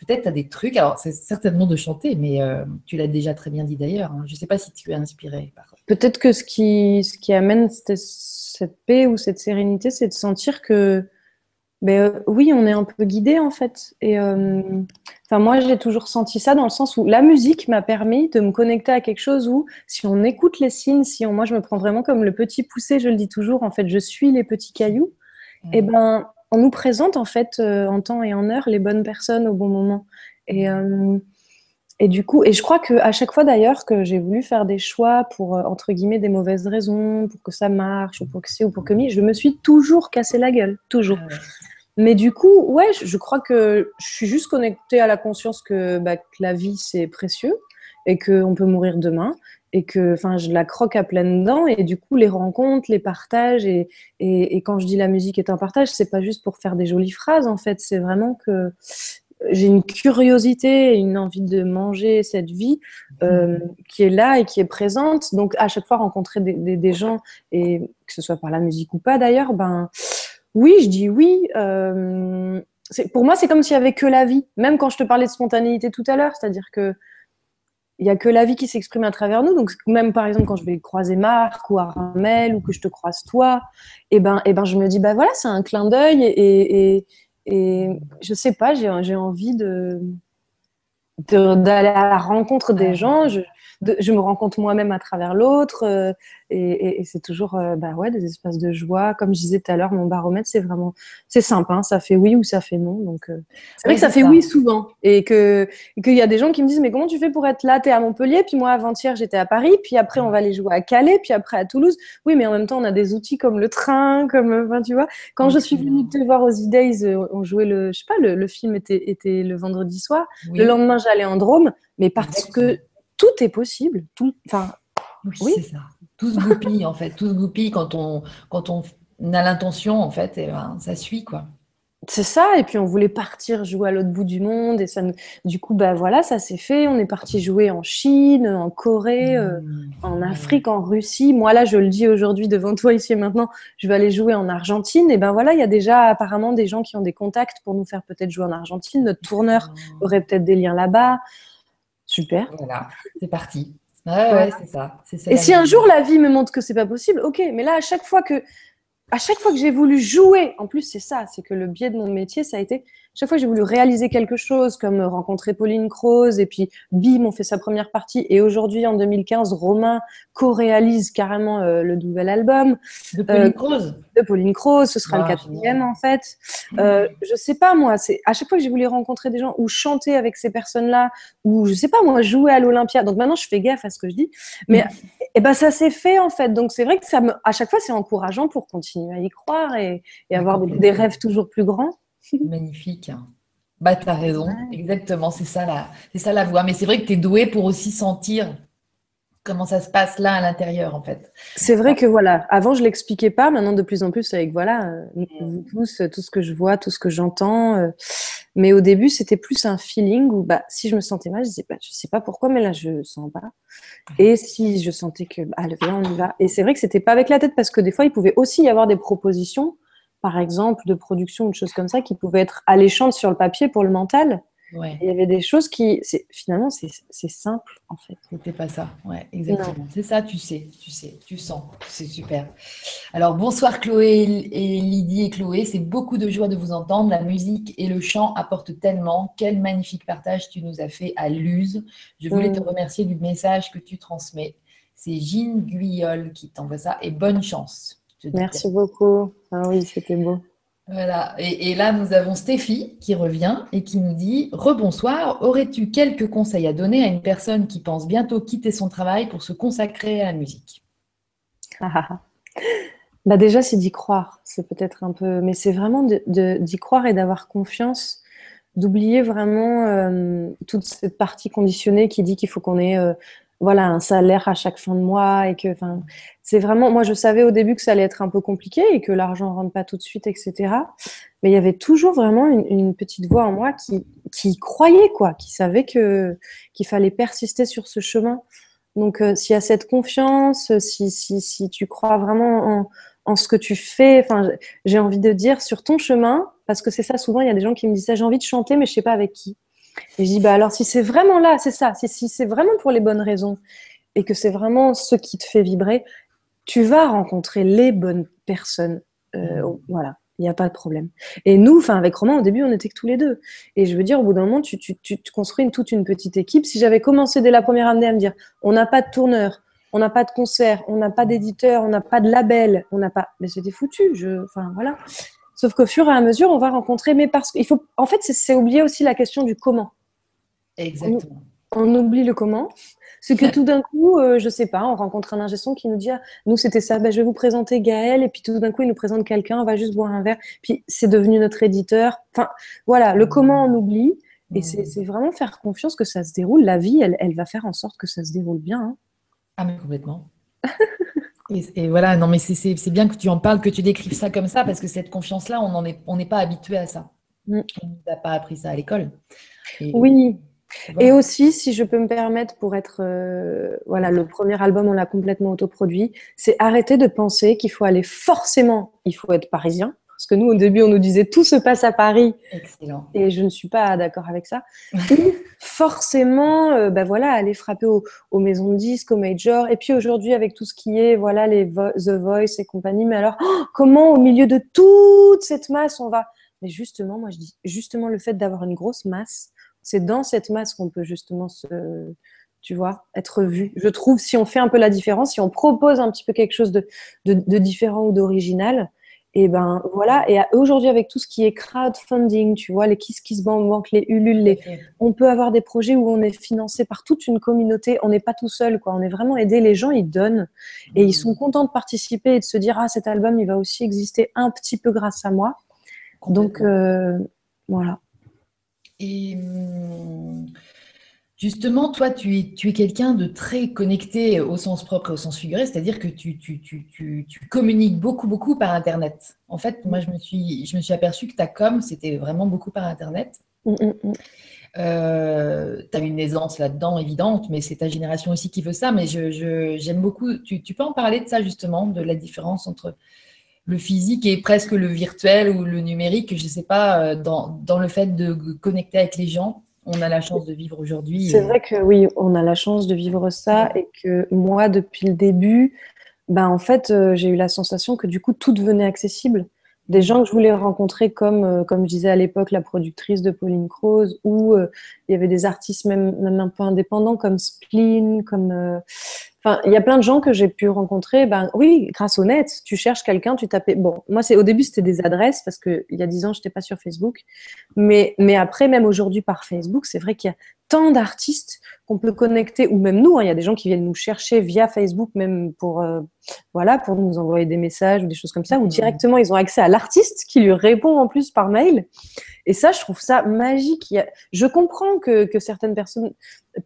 Peut-être tu as des trucs. Alors, c'est certainement de chanter, mais euh, tu l'as déjà très bien dit d'ailleurs. Hein. Je ne sais pas si tu es inspiré. Peut-être que ce qui, ce qui amène cette, cette paix ou cette sérénité, c'est de sentir que ben, euh, oui, on est un peu guidé en fait. Et euh, enfin, moi, j'ai toujours senti ça dans le sens où la musique m'a permis de me connecter à quelque chose où, si on écoute les signes, si on, moi, je me prends vraiment comme le petit poussé, je le dis toujours, en fait, je suis les petits cailloux. Et eh ben, on nous présente en fait euh, en temps et en heure les bonnes personnes au bon moment. Et et du coup, et je crois que à chaque fois d'ailleurs que j'ai voulu faire des choix pour entre guillemets des mauvaises raisons, pour que ça marche ou pour que c'est ou pour que mi, je me suis toujours cassé la gueule, toujours. Mais du coup, ouais, je crois que je suis juste connectée à la conscience que, bah, que la vie, c'est précieux et qu'on peut mourir demain et que enfin je la croque à pleines dents et du coup les rencontres les partages et, et, quand je dis la musique est un partage c'est pas juste pour faire des jolies phrases en fait. C'est vraiment que j'ai une curiosité et une envie de manger cette vie euh, qui est là et qui est présente. Donc à chaque fois rencontrer des, des, des gens et que ce soit par la musique ou pas d'ailleurs ben oui, je dis oui. Euh, pour moi, c'est comme s'il n'y avait que la vie. Même quand je te parlais de spontanéité tout à l'heure, c'est-à-dire que il n'y a que la vie qui s'exprime à travers nous. Donc, même par exemple, quand je vais croiser Marc ou Armel ou que je te croise toi, et eh ben, eh ben, je me dis, bah voilà, c'est un clin d'œil et, et, et, je sais pas, j'ai envie de d'aller à la rencontre des gens. Je, je me rencontre moi-même à travers l'autre. Euh, et, c'est toujours euh, bah ouais, des espaces de joie. Comme je disais tout à l'heure, mon baromètre, c'est vraiment, c'est simple, hein, ça fait oui ou ça fait non. Donc, euh, c'est vrai que ça fait oui souvent. Et qu'il y a des gens qui me disent, mais comment tu fais pour être là? Tu es à Montpellier, puis moi, avant-hier, j'étais à Paris, puis après, on va aller jouer à Calais, puis après à Toulouse. Oui, mais en même temps, on a des outils comme le train, comme, enfin, tu vois. Quand je suis venue te voir aux E-Days, on jouait le, je sais pas, le, film était, était le vendredi soir. Le lendemain, j'allais en Drôme, mais parce que tout est possible. Tout, enfin, oui, c'est ça. Tout se goupille en fait. Tout se goupille quand on, quand on a l'intention en fait, et ben, ça suit quoi. c'est ça, et puis on voulait partir jouer à l'autre bout du monde, et ça, du coup, bah voilà, ça s'est fait. On est parti jouer en Chine, en Corée, euh, mmh. en Afrique, en Russie. Moi là, je le dis aujourd'hui devant toi ici et maintenant, je vais aller jouer en Argentine. Et ben voilà, il y a déjà apparemment des gens qui ont des contacts pour nous faire peut-être jouer en Argentine. Notre tourneur mmh. aurait peut-être des liens là-bas. Super. Voilà, c'est parti. ouais, c'est ça, ça. Et si un jour la vie me montre que c'est pas possible, ok. Mais là, à chaque fois que à chaque fois que j'ai voulu jouer, en plus c'est ça, c'est que le biais de mon métier, ça a été chaque fois que j'ai voulu réaliser quelque chose, comme rencontrer Pauline Croze, et puis bim, on fait sa première partie, et aujourd'hui, en 2015, Romain co-réalise carrément euh, le nouvel album. De Pauline euh, Croze? De Pauline Croze, ce sera le ah, quatrième en fait. Euh, je sais pas moi, c'est à chaque fois que j'ai voulu rencontrer des gens ou chanter avec ces personnes-là, ou je sais pas moi, jouer à l'Olympia. Donc maintenant, je fais gaffe à ce que je dis, mais et ben ça s'est fait en fait. Donc c'est vrai que ça me, à chaque fois, c'est encourageant pour continuer à y croire et, et avoir des rêves toujours plus grands. Magnifique. Bah, tu as raison, exactement, c'est ça, la, c'est ça la voix. Mais c'est vrai que tu es doué pour aussi sentir comment ça se passe là à l'intérieur, en fait. C'est vrai que voilà, avant je l'expliquais pas, maintenant de plus en plus avec voilà, euh, mm. tous, tout ce que je vois, tout ce que j'entends. Euh, mais au début, c'était plus un feeling où bah, si je me sentais mal, je disais bah, je sais pas pourquoi, mais là je sens pas. Et si je sentais que bah, allez, on y va. Et c'est vrai que c'était pas avec la tête parce que des fois, il pouvait aussi y avoir des propositions par exemple, de production ou de choses comme ça qui pouvaient être alléchantes sur le papier pour le mental. Il y avait des choses qui, finalement, c'est simple en fait. C'était pas ça, ouais, exactement. C'est ça, tu sais, tu sais, tu sens, c'est super. Alors bonsoir Chloé et Lydie et Chloé, c'est beaucoup de joie de vous entendre. La musique et le chant apportent tellement. Quel magnifique partage tu nous as fait à Luz. Je voulais te mm. remercier du message que tu transmets. C'est Jean Guyol qui t'envoie ça et bonne chance. Merci beaucoup. Ah oui, c'était beau. Voilà. Et, là, nous avons Stéphie qui revient et qui nous dit Rebonsoir, aurais-tu quelques conseils à donner à une personne qui pense bientôt quitter son travail pour se consacrer à la musique? Ah, ah, bah Déjà, c'est d'y croire. C'est peut-être un peu. Mais c'est vraiment d'y de, croire et d'avoir confiance, d'oublier vraiment euh, toute cette partie conditionnée qui dit qu'il faut qu'on ait euh, voilà, un salaire à chaque fin de mois et que, enfin, c'est vraiment, moi, je savais au début que ça allait être un peu compliqué et que l'argent rentre pas tout de suite, etc. Mais il y avait toujours vraiment une, petite voix en moi qui, qui croyait, quoi, qui savait que, qu'il fallait persister sur ce chemin. Donc, euh, s'il y a cette confiance, si, si, si tu crois vraiment en, en ce que tu fais, enfin, j'ai envie de dire sur ton chemin, parce que c'est ça, souvent, il y a des gens qui me disent ça, j'ai envie de chanter, mais je sais pas avec qui. Et je dis, bah alors si c'est vraiment là, c'est ça, si, si c'est vraiment pour les bonnes raisons et que c'est vraiment ce qui te fait vibrer, tu vas rencontrer les bonnes personnes. Euh, mmh. voilà, il n'y a pas de problème. Et nous, enfin avec Romain, au début, on était que tous les deux. Et je veux dire, au bout d'un moment, tu, tu, tu, construis une, toute une petite équipe. Si j'avais commencé dès la première année à me dire, on n'a pas de tourneur, on n'a pas de concert, on n'a pas d'éditeur, on n'a pas de label, on n'a pas, mais c'était foutu. Je, enfin voilà. Sauf qu'au fur et à mesure, on va rencontrer, mais parce qu'il faut, en fait, c'est oublier aussi la question du comment. Exactement. On, oublie le comment. C'est que tout d'un coup, je euh, je sais pas, on rencontre un ingé qui nous dit ah, Nous, c'était ça, ben, je vais vous présenter Gaël. Et puis tout d'un coup, il nous présente quelqu'un, on va juste boire un verre. Puis c'est devenu notre éditeur. Enfin, voilà, le comment, on oublie. Et mmh. c'est vraiment faire confiance que ça se déroule. La vie, elle, elle va faire en sorte que ça se déroule bien. Hein. Ah, mais complètement. Et, voilà, non, mais c'est bien que tu en parles, que tu décrives ça comme ça, parce que cette confiance-là, on n'est pas habitué à ça. Mm. On ne nous a pas appris ça à l'école. Oui. Et aussi, si je peux me permettre, pour être, euh, voilà, le premier album, on l'a complètement autoproduit, c'est arrêter de penser qu'il faut aller forcément, il faut être parisien, parce que nous, au début, on nous disait tout se passe à Paris. Excellent. Et je ne suis pas d'accord avec ça. forcément, euh, bah voilà, aller frapper aux, maisons de disques, aux majors. Et puis aujourd'hui, avec tout ce qui est, voilà, les The Voice et compagnie. Mais alors, oh, comment au milieu de toute cette masse, on va? Mais justement, moi, je dis, justement, le fait d'avoir une grosse masse, c'est dans cette masse qu'on peut justement se tu vois, être vu. Je trouve, si on fait un peu la différence, si on propose un petit peu quelque chose de, de différent ou d'original, et ben voilà, et aujourd'hui avec tout ce qui est crowdfunding, tu vois, les Kiss Kiss Bank, les Ulule, les... on peut avoir des projets où on est financé par toute une communauté, on n'est pas tout seul, quoi. On est vraiment aidé, les gens ils donnent et ils mmh. sont contents de participer et de se dire ah cet album il va aussi exister un petit peu grâce à moi. Donc euh, voilà. Et hum, Justement, toi, tu es, tu es quelqu'un de très connecté au sens propre et au sens figuré, c'est-à-dire que tu, tu, tu, tu, communiques beaucoup, beaucoup par Internet. En fait, moi, je me suis, je me suis aperçue que ta com, c'était vraiment beaucoup par Internet. Mm, mm, mm. Euh, tu as une aisance là-dedans évidente, mais c'est ta génération aussi qui veut ça. Mais j'aime je, beaucoup. Tu, tu, peux en parler de ça justement, de la différence entre le physique et presque le virtuel ou le numérique, je ne sais pas, euh, dans, dans, le fait de connecter avec les gens on a la chance de vivre aujourd'hui. C'est vrai que oui, on a la chance de vivre ça et que moi, depuis le début, ben, en fait, euh, j'ai eu la sensation que du coup, tout devenait accessible. Des gens que je voulais rencontrer, comme, euh, comme je disais à l'époque, la productrice de Pauline Croze, ou euh, il y avait des artistes même, même un peu indépendants comme Spleen, comme Enfin, il y a plein de gens que j'ai pu rencontrer. Ben oui, grâce au net, tu cherches quelqu'un, tu tapais. Bon, moi c'est au début c'était des adresses parce que il y a dix ans j'étais pas sur Facebook, mais mais après même aujourd'hui par Facebook, c'est vrai qu'il y a tant d'artistes qu'on peut connecter ou même nous. Hein, il y a des gens qui viennent nous chercher via Facebook même pour euh, voilà pour nous envoyer des messages ou des choses comme ça, ou mmh. directement ils ont accès à l'artiste qui lui répond en plus par mail. Et ça, je trouve ça magique. Je comprends que, certaines personnes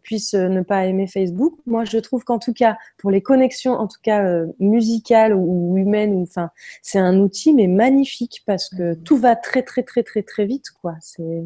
puissent euh, ne pas aimer Facebook. Moi, je trouve qu'en tout cas, pour les connexions, en tout cas euh, musicales ou, humaines, enfin, c'est un outil mais magnifique parce que mmh. tout va très très très très très vite, quoi. C'est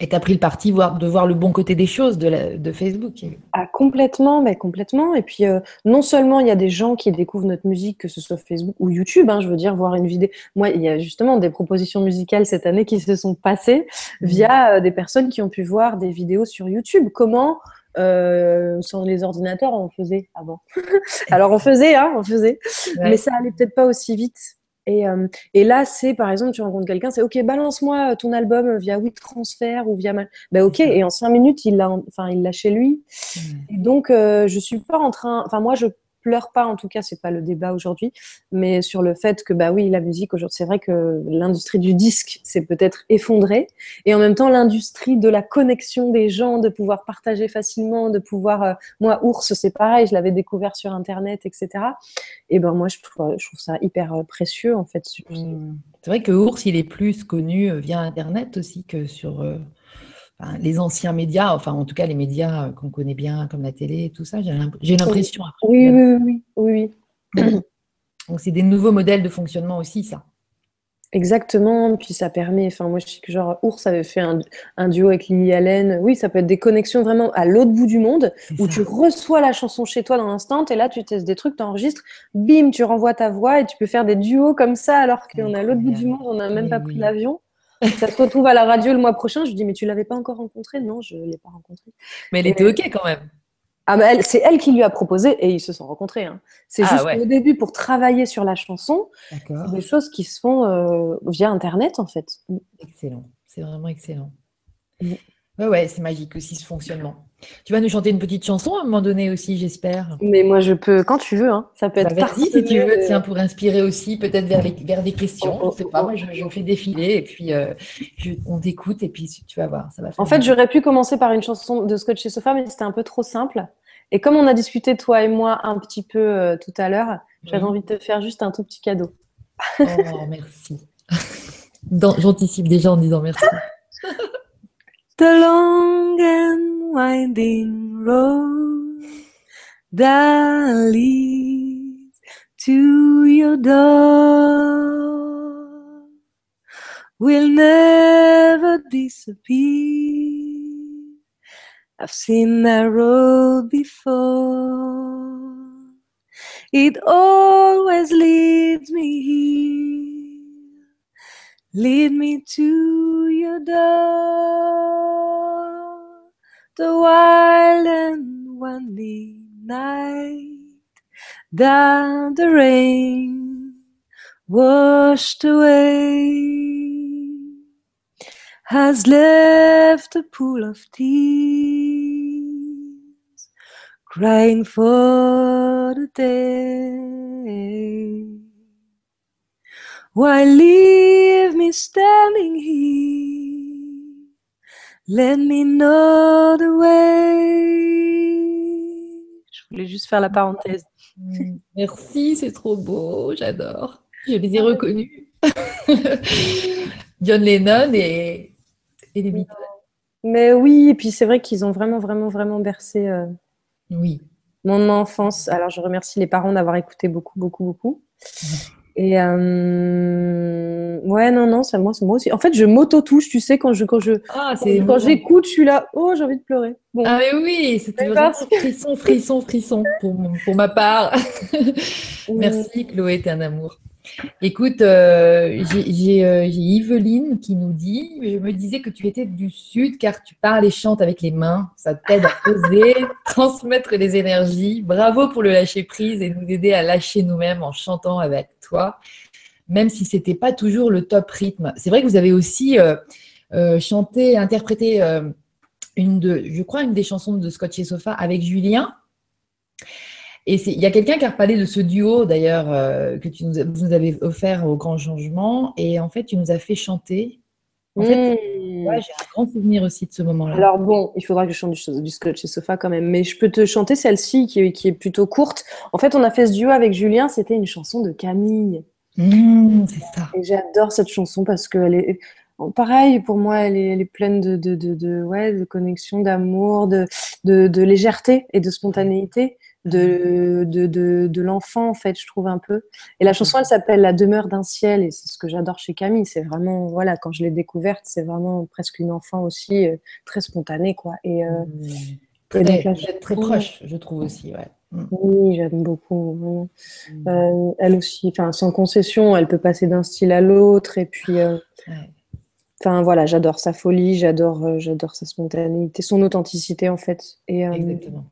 et tu as pris le parti de voir le bon côté des choses de, Facebook. Ah, complètement, mais complètement. Et puis, euh, non seulement il y a des gens qui découvrent notre musique, que ce soit Facebook ou YouTube, hein, je veux dire, voir une vidéo. Moi, il y a justement des propositions musicales cette année qui se sont passées mmh. via euh, des personnes qui ont pu voir des vidéos sur YouTube. Comment euh, sans les ordinateurs, on faisait avant? Alors on faisait, hein, on faisait, mais ça allait peut-être pas aussi vite. Et, euh, et, là, c'est par exemple, tu rencontres quelqu'un, c'est OK, balance-moi ton album via WeTransfer ou via. Ben OK, et en cinq minutes, il l'a, enfin, il l'a chez lui. Et donc, euh, je suis pas en train. Enfin, moi, je pleure pas, en tout cas, c'est pas le débat aujourd'hui, mais sur le fait que, bah oui, la musique aujourd'hui, c'est vrai que l'industrie du disque s'est peut-être effondrée, et en même temps, l'industrie de la connexion des gens, de pouvoir partager facilement, de pouvoir, euh, moi, Ours, c'est pareil, je l'avais découvert sur Internet, etc. Et ben moi, je trouve, je trouve ça hyper euh, précieux, en fait. Mmh. C'est vrai que Ours, il est plus connu euh, via Internet aussi que sur les anciens médias, enfin en tout cas les médias qu'on connaît bien comme la télé et tout ça, j'ai l'impression. Oui, oui, oui, oui, Donc c'est des nouveaux modèles de fonctionnement aussi, ça. Exactement, puis ça permet, enfin moi je sais que genre Ours avait fait un, duo avec Lily Allen, oui ça peut être des connexions vraiment à l'autre bout du monde, où tu reçois la chanson chez toi dans l'instant, et là tu testes des trucs, tu enregistres, bim, tu renvoies ta voix et tu peux faire des duos comme ça alors qu'on est à l'autre bout du monde, on n'a même pas pris l'avion. Ça se retrouve à la radio le mois prochain. Je lui dis, mais tu l'avais pas encore rencontré? Non, je ne l'ai pas rencontré. Mais elle était OK quand même. Ah, mais c'est elle qui lui a proposé et ils se sont rencontrés. Hein. C'est ah, juste au début, pour travailler sur la chanson, c'est des choses qui se font euh, via Internet en fait. Excellent, c'est vraiment excellent. Mm. Ouais, ouais, c'est magique aussi ce fonctionnement. Tu vas nous chanter une petite chanson à un moment donné aussi, j'espère. Mais moi, je peux, quand tu veux, hein. ça peut être bah, si tu veux, tiens, pour inspirer aussi, peut-être vers, vers des questions. Oh, je sais oh, pas, oh. moi, j'en fais défiler et puis euh, on t'écoute et puis tu vas voir, ça va En fait, j'aurais pu commencer par une chanson de Scotch et Sofa, mais c'était un peu trop simple. Et comme on a discuté, toi et moi, un petit peu euh, tout à l'heure, j'avais envie de te faire juste un tout petit cadeau. Oh, merci. J'anticipe déjà en disant merci. The long and winding road that leads to your door will never disappear. I've seen that road before. It always leads me here. Lead me to your door the wild and windy night that the rain washed away has left a pool of tears crying for the day why leave me standing here? Let me know the way. Je voulais juste faire la parenthèse. Mm. Merci, c'est trop beau, j'adore. Je les ai reconnus. John Lennon et, et les Beatles. Mais oui, et puis c'est vrai qu'ils ont vraiment, vraiment, vraiment bercé euh, Oui. mon enfance. Alors je remercie les parents d'avoir écouté beaucoup, beaucoup, beaucoup. Et euh, ouais, non, non, c'est moi, c'est moi aussi. En fait, je m'auto-touche, tu sais, quand je, quand je, Ah, quand j'écoute, je suis là, oh, j'ai envie de pleurer. Bon, Ah mais oui, c'était vraiment frisson, frisson, frisson pour, pour ma part. Merci Chloé, t'es un amour. Écoute, euh, euh, j'ai Yveline qui nous dit, je me disais que tu étais du Sud car tu parles et chantes avec les mains. Ça t'aide à poser, transmettre les énergies. Bravo pour le lâcher prise et nous aider à lâcher nous-mêmes en chantant avec toi, même si c'était pas toujours le top rythme. C'est vrai que vous avez aussi euh, chanté, interprété une de, je crois, une des chansons de Scotch et Sofa avec Julien. Et il y a quelqu'un qui a reparlé de ce duo d'ailleurs euh, que tu nous, vous nous avez offert au Grand Changement et en fait tu nous as fait chanter. En fait, Mmh. ouais, j'ai un grand souvenir aussi de ce moment-là. Alors bon, il faudra que je chante du, du Scotch et Sofa quand même, mais je peux te chanter celle-ci qui, est- qui est plutôt courte. En fait, on a fait ce duo avec Julien, c'était une chanson de Camille. Mmh, c'est ça. Et j'adore cette chanson parce qu'elle est, pareil, pour moi, elle est, elle est pleine de, de, de, de- ouais, de connexion, d'amour, de, de légèreté et de spontanéité de, de, de, de l'enfant, en fait, je trouve un peu. Et la chanson, elle s'appelle La demeure d'un ciel et c'est ce que j'adore chez Camille. C'est vraiment, voilà, quand je l'ai découverte, c'est vraiment presque une enfant aussi, euh, très spontanée, quoi. Et euh, Mmh. et Très, donc là, proche, je trouve aussi. Ouais. Mmh. oui, j'aime beaucoup. Euh, elle aussi, enfin, sans concession, elle peut passer d'un style à l'autre. Et puis, euh, Ouais. enfin, voilà, j'adore sa folie, j'adore, j'adore sa spontanéité, son authenticité, en fait. Et Exactement.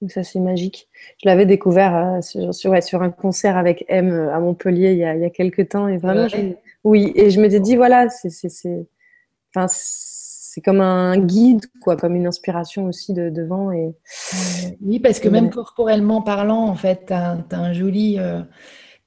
Donc ça, c'est magique. Je l'avais découvert euh, sur, sur, ouais, sur un concert avec M euh, à Montpellier il y a, il y a quelques temps. Et vraiment, vrai je- oui, et je m'étais dit, voilà, c'est, enfin, comme un guide, quoi, comme une inspiration aussi de, devant. Et Oui, parce que même corporellement parlant, en fait, tu as, un joli, euh,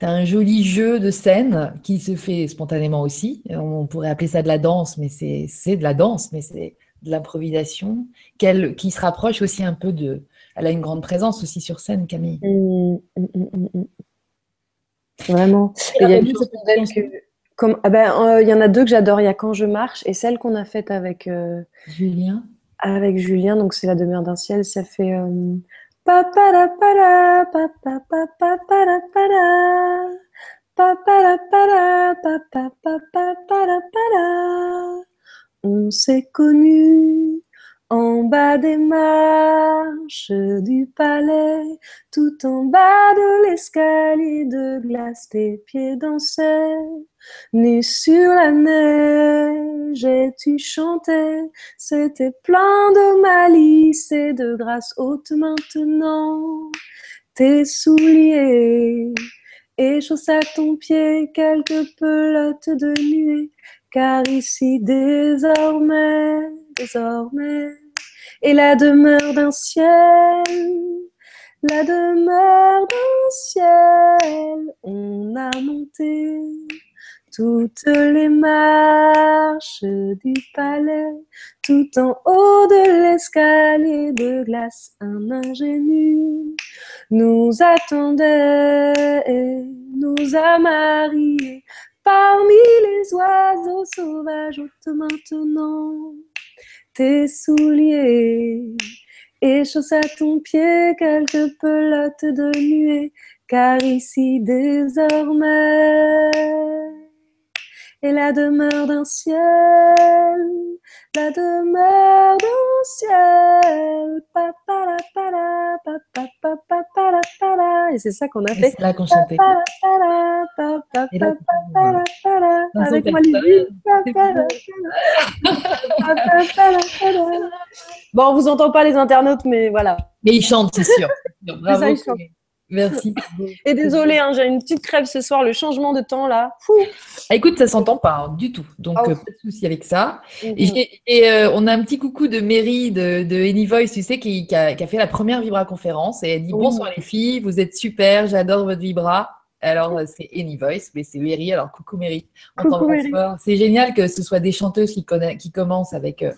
un joli jeu de scène qui se fait spontanément aussi. On pourrait appeler ça de la danse, mais c'est de la danse, mais c'est de l'improvisation, qui se rapproche aussi un peu de... Elle a une grande présence aussi sur scène, Camille. Mm, mm, mm. Vraiment. Il y a une que. Comme, ah ben, euh, il y en a deux que j'adore. Il y a Quand je marche et celle qu'on a faite avec, euh, Julien. avec Julien. Donc, c'est La demeure d'un ciel. Ça fait. Euh. On s'est connus en bas des marches du palais, tout en bas de l'escalier de glace, tes pieds dansaient, nus sur la neige, et tu chantais, c'était plein de malice et de grâce. Haute maintenant. Tes souliers et chaussent à ton pied quelques pelotes de nuée, car ici désormais, désormais, est la demeure d'un ciel, la demeure d'un ciel. On a monté toutes les marches du palais, tout en haut de l'escalier de glace, un ingénu nous attendait et nous a mariés parmi les oiseaux sauvages. Maintenant tes souliers. Et chausse à ton pied quelques pelotes de nuée, car ici désormais est la demeure d'un ciel, la demeure d'un ciel. Et c'est ça qu'on a Et fait. c'est là qu'on chantait. Et Avec moi. Bon, on vous entend pas les internautes, mais voilà. Mais il chante, c'est sûr. Bravo. ça, il chante. Merci. Et désolé, hein, j'ai une petite crève ce soir, le changement de temps là. Ah, écoute, ça s'entend pas hein, du tout. Donc, Ah, euh, pas de souci avec ça. Et, euh, on a un petit coucou de Mary de, de Anyvoice, tu sais, qui, qui a, qui a fait la première Vibra conférence. Et elle dit. Bonsoir les filles, vous êtes super, j'adore votre Vibra. Alors, euh, c'est Anyvoice, mais c'est Mary. Alors, coucou Mary. On. C'est génial que ce soit des chanteuses qui, conna- qui commencent avec, euh,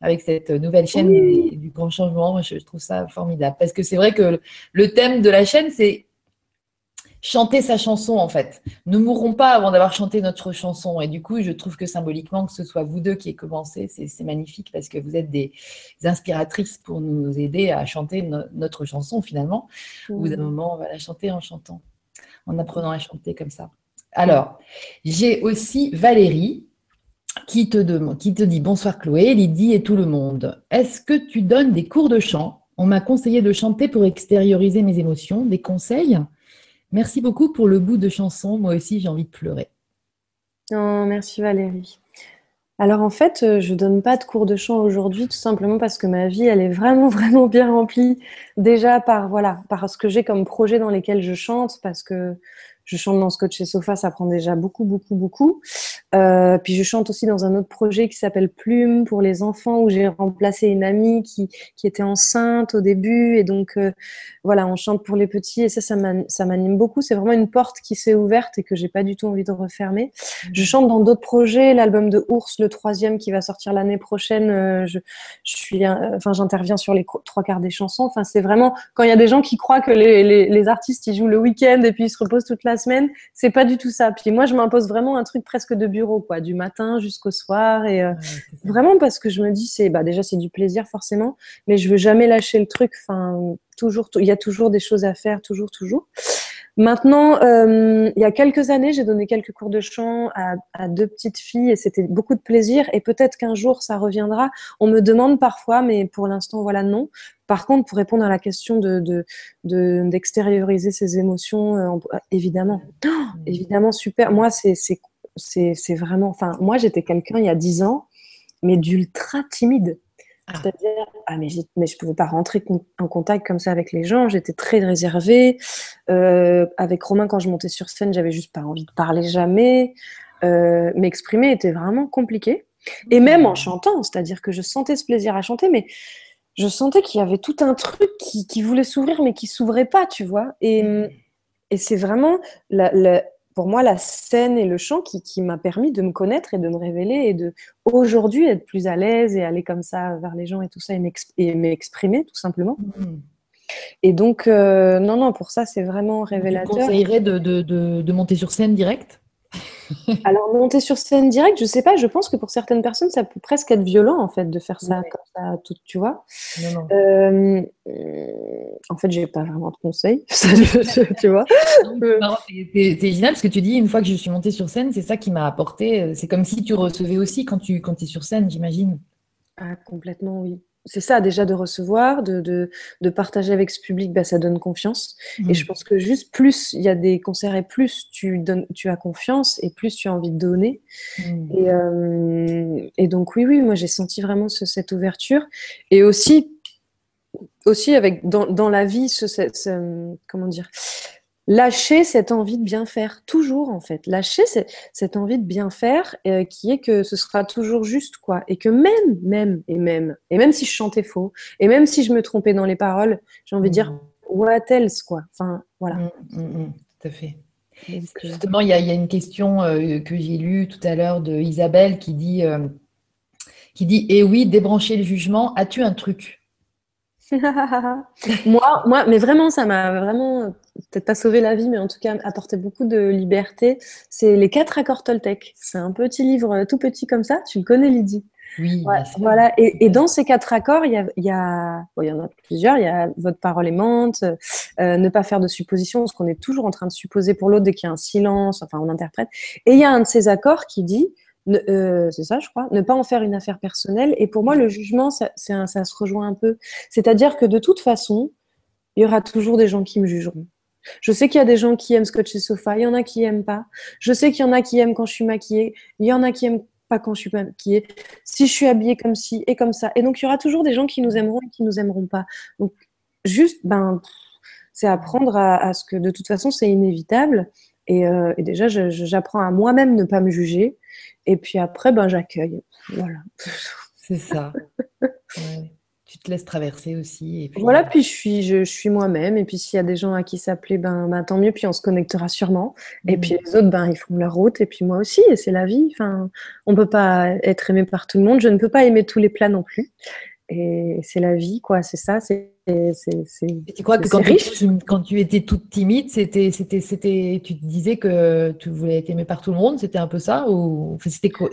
avec cette nouvelle chaîne Oui. du grand changement. Moi, je, je trouve ça formidable. Parce que c'est vrai que le, le thème de la chaîne, c'est chanter sa chanson en fait. Ne mourrons pas avant d'avoir chanté notre chanson. Et du coup, je trouve que symboliquement, que ce soit vous deux qui ayez commencé, c'est magnifique parce que vous êtes des inspiratrices pour nous aider à chanter notre chanson finalement. Vous, à un moment, on va la chanter en chantant, en apprenant à chanter comme ça. Alors, j'ai aussi Valérie qui te, demande, qui te dit bonsoir Chloé, Lydie et tout le monde. Est-ce que tu donnes des cours de chant? On m'a conseillé de chanter pour extérioriser mes émotions. Des conseils Merci beaucoup pour le bout de chanson. Moi aussi, j'ai envie de pleurer. Oh, merci Valérie. Alors en fait, euh, je donne pas de cours de chant aujourd'hui, tout simplement parce que ma vie, elle est vraiment, vraiment bien remplie. Déjà par voilà, par ce que j'ai comme projet dans lesquels je chante, parce que je chante dans Scotch et Sofa, ça prend déjà beaucoup, beaucoup, beaucoup. Euh, puis je chante aussi dans un autre projet qui s'appelle Plume pour les enfants, où j'ai remplacé une amie qui, était enceinte au début. Et donc, euh, voilà, on chante pour les petits. Et ça, ça m'anime beaucoup. C'est vraiment une porte qui s'est ouverte et que j'ai pas du tout envie de refermer. Je chante dans d'autres projets. L'album de Ours, le troisième qui va sortir l'année prochaine, euh, je, je, suis, enfin, j'interviens sur les trois quarts des chansons. Enfin, c'est vraiment quand il y a des gens qui croient que les, les, les artistes, ils jouent le week-end et puis ils se reposent toute la semaine. C'est pas du tout ça. Puis moi, je m'impose vraiment un truc presque de bureau, quoi, du matin jusqu'au soir. Et euh, vraiment parce que je me dis, c'est bah, déjà, c'est du plaisir forcément, mais je veux jamais lâcher le truc. Enfin, toujours, il y a toujours des choses à faire, toujours, toujours. Maintenant, euh, il y a quelques années, j'ai donné quelques cours de chant à, deux petites filles et c'était beaucoup de plaisir. Et peut-être qu'un jour, ça reviendra. On me demande parfois, mais pour l'instant, voilà, non. Par contre, pour répondre à la question de, d'extérioriser ses émotions, euh, évidemment, oh, évidemment, super. Moi, c'est, c'est, vraiment, enfin, moi, j'étais quelqu'un il y a dix ans, mais d'ultra timide. Ah. C'est-à-dire, ah, mais, mais je ne pouvais pas rentrer en contact comme ça avec les gens, j'étais très réservée. Euh, avec Romain, quand je montais sur scène, j'avais juste pas envie de parler jamais. Euh, m'exprimer était vraiment compliqué. Et même en chantant, c'est-à-dire que je sentais ce plaisir à chanter, mais je sentais qu'il y avait tout un truc qui, voulait s'ouvrir, mais qui s'ouvrait pas, tu vois. Et, mm. et c'est vraiment la, pour moi la scène et le chant qui, qui m'a permis de me connaître et de me révéler et de aujourd'hui être plus à l'aise et aller comme ça vers les gens et tout ça et m'exprimer tout simplement. Mm. Et donc, euh, non, non, pour ça, c'est vraiment révélateur. Tu conseillerais de, de, de, de monter sur scène direct? Alors, monter sur scène direct, je sais pas, je pense que pour certaines personnes, ça peut presque être violent, en fait, de faire ça comme ça, tout, tu vois. Euh, en fait, j'ai pas vraiment de conseils, tu vois. C'est génial parce que tu dis, une fois que je suis montée sur scène, c'est ça qui m'a apporté. Euh, c'est comme si tu recevais aussi quand tu quand es sur scène, j'imagine. Ah, complètement, oui c'est ça déjà de recevoir, de, de, partager avec ce public, bah, ça donne confiance. Et je mmh. pense que juste plus il y a des concerts et plus tu, donnes, tu as confiance et plus tu as envie de donner. Mmh. Et, euh, et, donc oui, oui, moi j'ai senti vraiment cette ouverture. Et aussi, aussi avec dans, dans la vie, ce, ce, comment dire, lâcher cette envie de bien faire, toujours en fait. Lâcher cette envie de bien faire euh, qui est que ce sera toujours juste, quoi. Et que même, même, et même, et même si je chantais faux, et même si je me trompais dans les paroles, j'ai envie de dire, mmh. what else, quoi. Enfin, voilà. Mmh, mmh, tout à fait. Euh, Justement, il y, a une question euh, que j'ai lue tout à l'heure de Isabelle qui dit, qui dit, eh oui, débrancher le jugement, as-tu un truc? moi, moi, mais vraiment, ça m'a vraiment peut-être pas sauvé la vie, mais en tout cas apporté beaucoup de liberté. C'est les quatre accords Toltec. C'est un petit livre euh, tout petit comme ça. Tu le connais, Lydie? Oui. voilà. Et, dans ces quatre accords, il y, a, il y, a, il y en a plusieurs. Il y a votre parole aimante, euh, ne pas faire de suppositions, parce qu'on est toujours en train de supposer pour l'autre dès qu'il y a un silence. Enfin, on interprète. Et il y a un de ces accords qui dit euh, c'est ça, je crois, ne pas en faire une affaire personnelle. Et pour moi, le jugement, ça, ça se rejoint un peu. C'est-à-dire que de toute façon, il y aura toujours des gens qui me jugeront. Je sais qu'il y a des gens qui aiment scotcher sofa, il y en a qui aiment pas. Je sais qu'il y en a qui aiment quand je suis maquillée, il y en a qui aiment pas quand je suis maquillée. Si je suis habillée comme ci et comme ça. Et donc, il y aura toujours des gens qui nous aimeront et qui nous aimeront pas. Donc, juste, ben, c'est apprendre à, ce que de toute façon, c'est inévitable. Et, euh, déjà, j'apprends à moi-même ne pas me juger. Et puis après, ben, j'accueille. Voilà. C'est ça. Tu te laisses traverser aussi. Et puis... Voilà, puis je suis, je, suis moi-même. Et puis s'il y a des gens à qui s'appeler, ben, ben, tant mieux. Puis on se connectera sûrement. Et mmh. puis les autres, ben, ils font leur route. Et puis moi aussi. Et c'est la vie. Enfin, on ne peut pas être aimé par tout le monde. Je ne peux pas aimer tous les plats non plus. Et c'est la vie, quoi. C'est ça. C'est. Tu crois que quand tu, quand tu, étais toute timide, c'était, c'était, c'était, tu te disais que tu voulais être aimée par tout le monde, c'était un peu ça ou c'était quoi?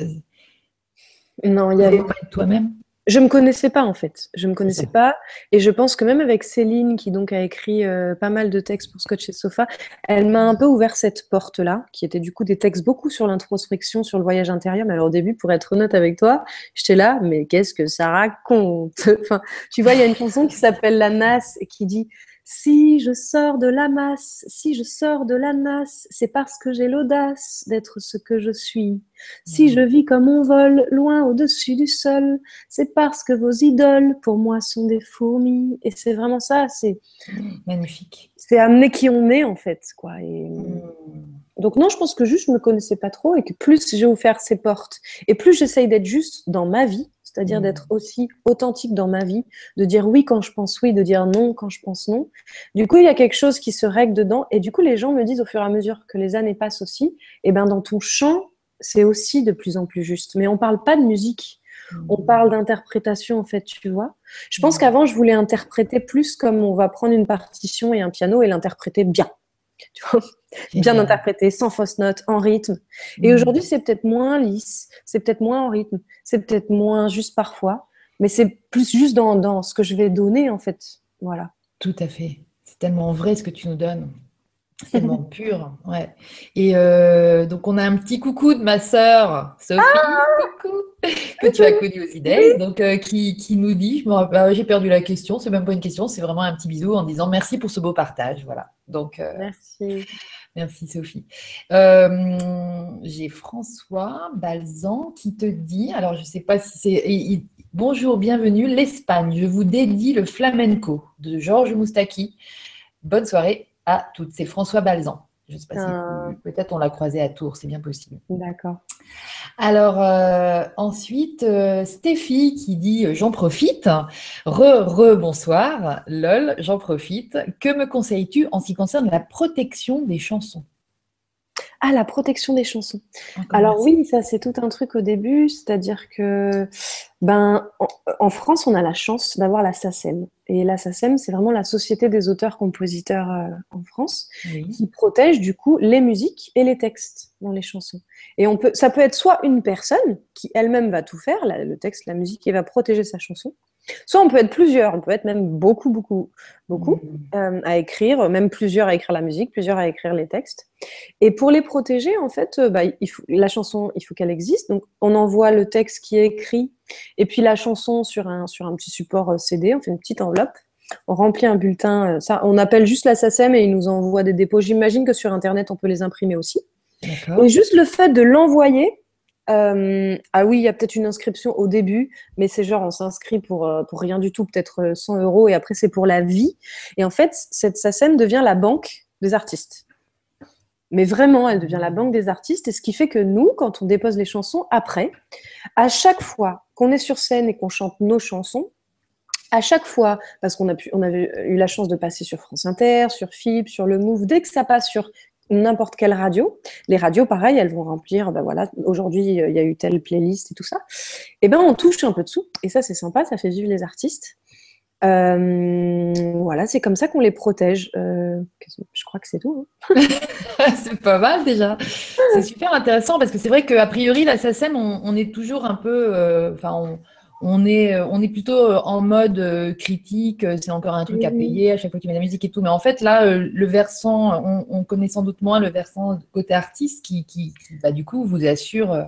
Non, il y avait toi-même? Je me connaissais pas en fait. Je me connaissais pas, et je pense que même avec Céline, qui donc a écrit euh, pas mal de textes pour Scotch et Sofa, elle m'a un peu ouvert cette porte-là, qui était du coup des textes beaucoup sur l'introspection, sur le voyage intérieur. Mais alors au début, pour être honnête avec toi, j'étais là, mais qu'est-ce que ça raconte? Enfin, tu vois, il y a une chanson qui s'appelle La Nas et qui dit si je sors de la masse, si je sors de la masse, c'est parce que j'ai l'audace d'être ce que je suis. Si je vis comme on vole, loin au-dessus du sol, c'est parce que vos idoles, pour moi, sont des fourmis. Et c'est vraiment ça, c'est magnifique. C'est amener qui on est, en fait. quoi. Et... Hmm. Donc non, je pense que juste je me connaissais pas trop et que plus j'ai ouvert ces portes et plus j'essaye d'être juste dans ma vie, c'est-à-dire mmh. d'être aussi authentique dans ma vie, de dire oui quand je pense oui, de dire non quand je pense non. Du coup, il y a quelque chose qui se règle dedans, et du coup, les gens me disent au fur et à mesure que les années passent aussi, et eh ben dans ton chant, c'est aussi de plus en plus juste. Mais on parle pas de musique. On mmh. parle d'interprétation, en fait, tu vois. Je pense mmh. qu'avant, je voulais interpréter plus comme on va prendre une partition et un piano et l'interpréter bien. Tu vois bien interprété, sans fausse note, en rythme. Et mm. aujourd'hui, c'est peut-être moins lisse, c'est peut-être moins en rythme, c'est peut-être moins juste parfois, mais c'est plus juste dans, dans, ce que je vais donner, en fait. Voilà. Tout à fait. C'est tellement vrai ce que tu nous donnes. C'est tellement pur, ouais. Et euh, donc on a un petit coucou de ma sœur Sophie, ah coucou, que tu as connue aux idées, donc euh, qui, qui, nous dit, ah, j'ai perdu la question, c'est même pas une question, c'est vraiment un petit bisou en disant merci pour ce beau partage, voilà. Donc euh, merci. Merci Sophie. Euh, j'ai François Balzan qui te dit, alors je ne sais pas si c'est... Bonjour, bienvenue, l'Espagne. Je vous dédie le flamenco de Georges Moustaki. Bonne soirée à toutes. C'est François Balzan. Je ne sais pas si ah. peut-être on l'a croisé à Tours, c'est bien possible. D'accord. Alors euh, ensuite, euh, Stéphie qui dit euh, j'en profite. Re, re, bonsoir. Lol, j'en profite. Que me conseilles-tu en ce qui concerne la protection des chansons? Ah, la protection des chansons. Alors oui, ça c'est tout un truc au début, c'est-à-dire que ben, en, France, on a la chance d'avoir la SACEM. Et la SACEM, c'est vraiment la Société des auteurs-compositeurs euh, en France, qui protège du coup les musiques et les textes dans les chansons. Et on peut, ça peut être soit une personne qui elle-même va tout faire, le texte, la musique, et va protéger sa chanson, Soit on peut être plusieurs, on peut être même beaucoup, beaucoup, beaucoup mmh. euh, à écrire, même plusieurs à écrire la musique, plusieurs à écrire les textes. Et pour les protéger, en fait, euh, bah, il faut, la chanson, il faut qu'elle existe. Donc, on envoie le texte qui est écrit et puis la chanson sur un, sur un petit support euh, CD, on fait une petite enveloppe. On remplit un bulletin, ça, on appelle juste la SACEM et ils nous envoient des dépôts. J'imagine que sur Internet, on peut les imprimer aussi. Et juste le fait de l'envoyer, euh, ah oui, il y a peut-être une inscription au début, mais c'est genre on s'inscrit pour, euh, pour rien du tout, peut-être 100 euh, euros, et après c'est pour la vie. Et en fait, cette scène devient la banque des artistes. Mais vraiment, elle devient la banque des artistes, et ce qui fait que nous, quand on dépose les chansons, après, à chaque fois qu'on est sur scène et qu'on chante nos chansons, à chaque fois, parce qu'on a pu, on avait eu la chance de passer sur France Inter, sur FIP, sur le Move, dès que ça passe sur n'importe quelle radio. Les radios, pareil, elles vont remplir, ben voilà, aujourd'hui, euh, il y a eu telle playlist et tout ça. Et eh ben, on touche un peu de sous. Et ça, c'est sympa, ça fait vivre les artistes. Euh, voilà, c'est comme ça qu'on les protège. Euh, je crois que c'est tout. Hein. c'est pas mal déjà. C'est super intéressant parce que c'est vrai qu'a priori, la SACEM, on, est toujours un peu. Enfin, on est, euh, on est plutôt euh, en mode euh, critique, c'est encore un truc à payer à chaque fois qu'il met la musique et tout. Mais en fait, là, le versant, on, connaît sans doute moins le versant côté artiste qui, qui, bah, du coup, vous assure.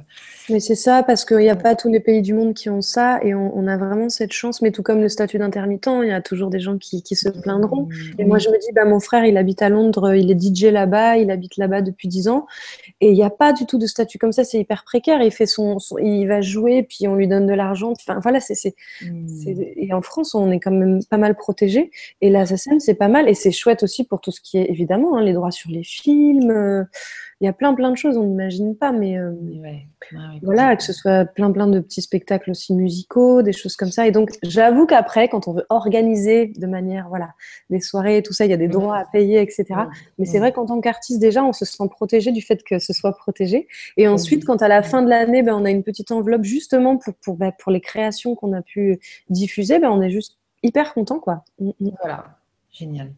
Mais c'est ça, parce qu'il n'y a pas tous les pays du monde qui ont ça et on, a vraiment cette chance. Mais tout comme le statut d'intermittent, il y a toujours des gens qui, se plaindront. Et moi, je me dis, bah, mon frère, il habite à Londres, il est DJ là-bas, il habite là-bas depuis 10 ans. Et il n'y a pas du tout de statut comme ça, c'est hyper précaire. Il, fait son, il va jouer, puis on lui donne de l'argent. Enfin, voilà, c'est, mmh. et en France, on est quand même pas mal protégé. Et la SACEM, c'est pas mal. Et c'est chouette aussi pour tout ce qui est évidemment hein, les droits sur les films. Il y a plein plein de choses, on n'imagine pas, mais euh, voilà, que ce soit plein plein de petits spectacles aussi musicaux, des choses comme ça. Et donc, j'avoue qu'après, quand on veut organiser de manière, voilà, des soirées, tout ça, il y a des droits à payer, etc. Mais c'est vrai qu'en tant qu'artiste, déjà, on se sent protégé du fait que ce soit protégé. Et ensuite, quand à la fin de l'année, ben, on a une petite enveloppe justement pour, pour, ben, pour les créations qu'on a pu diffuser, ben, on est juste hyper content, quoi. Mm, mm. Voilà, génial.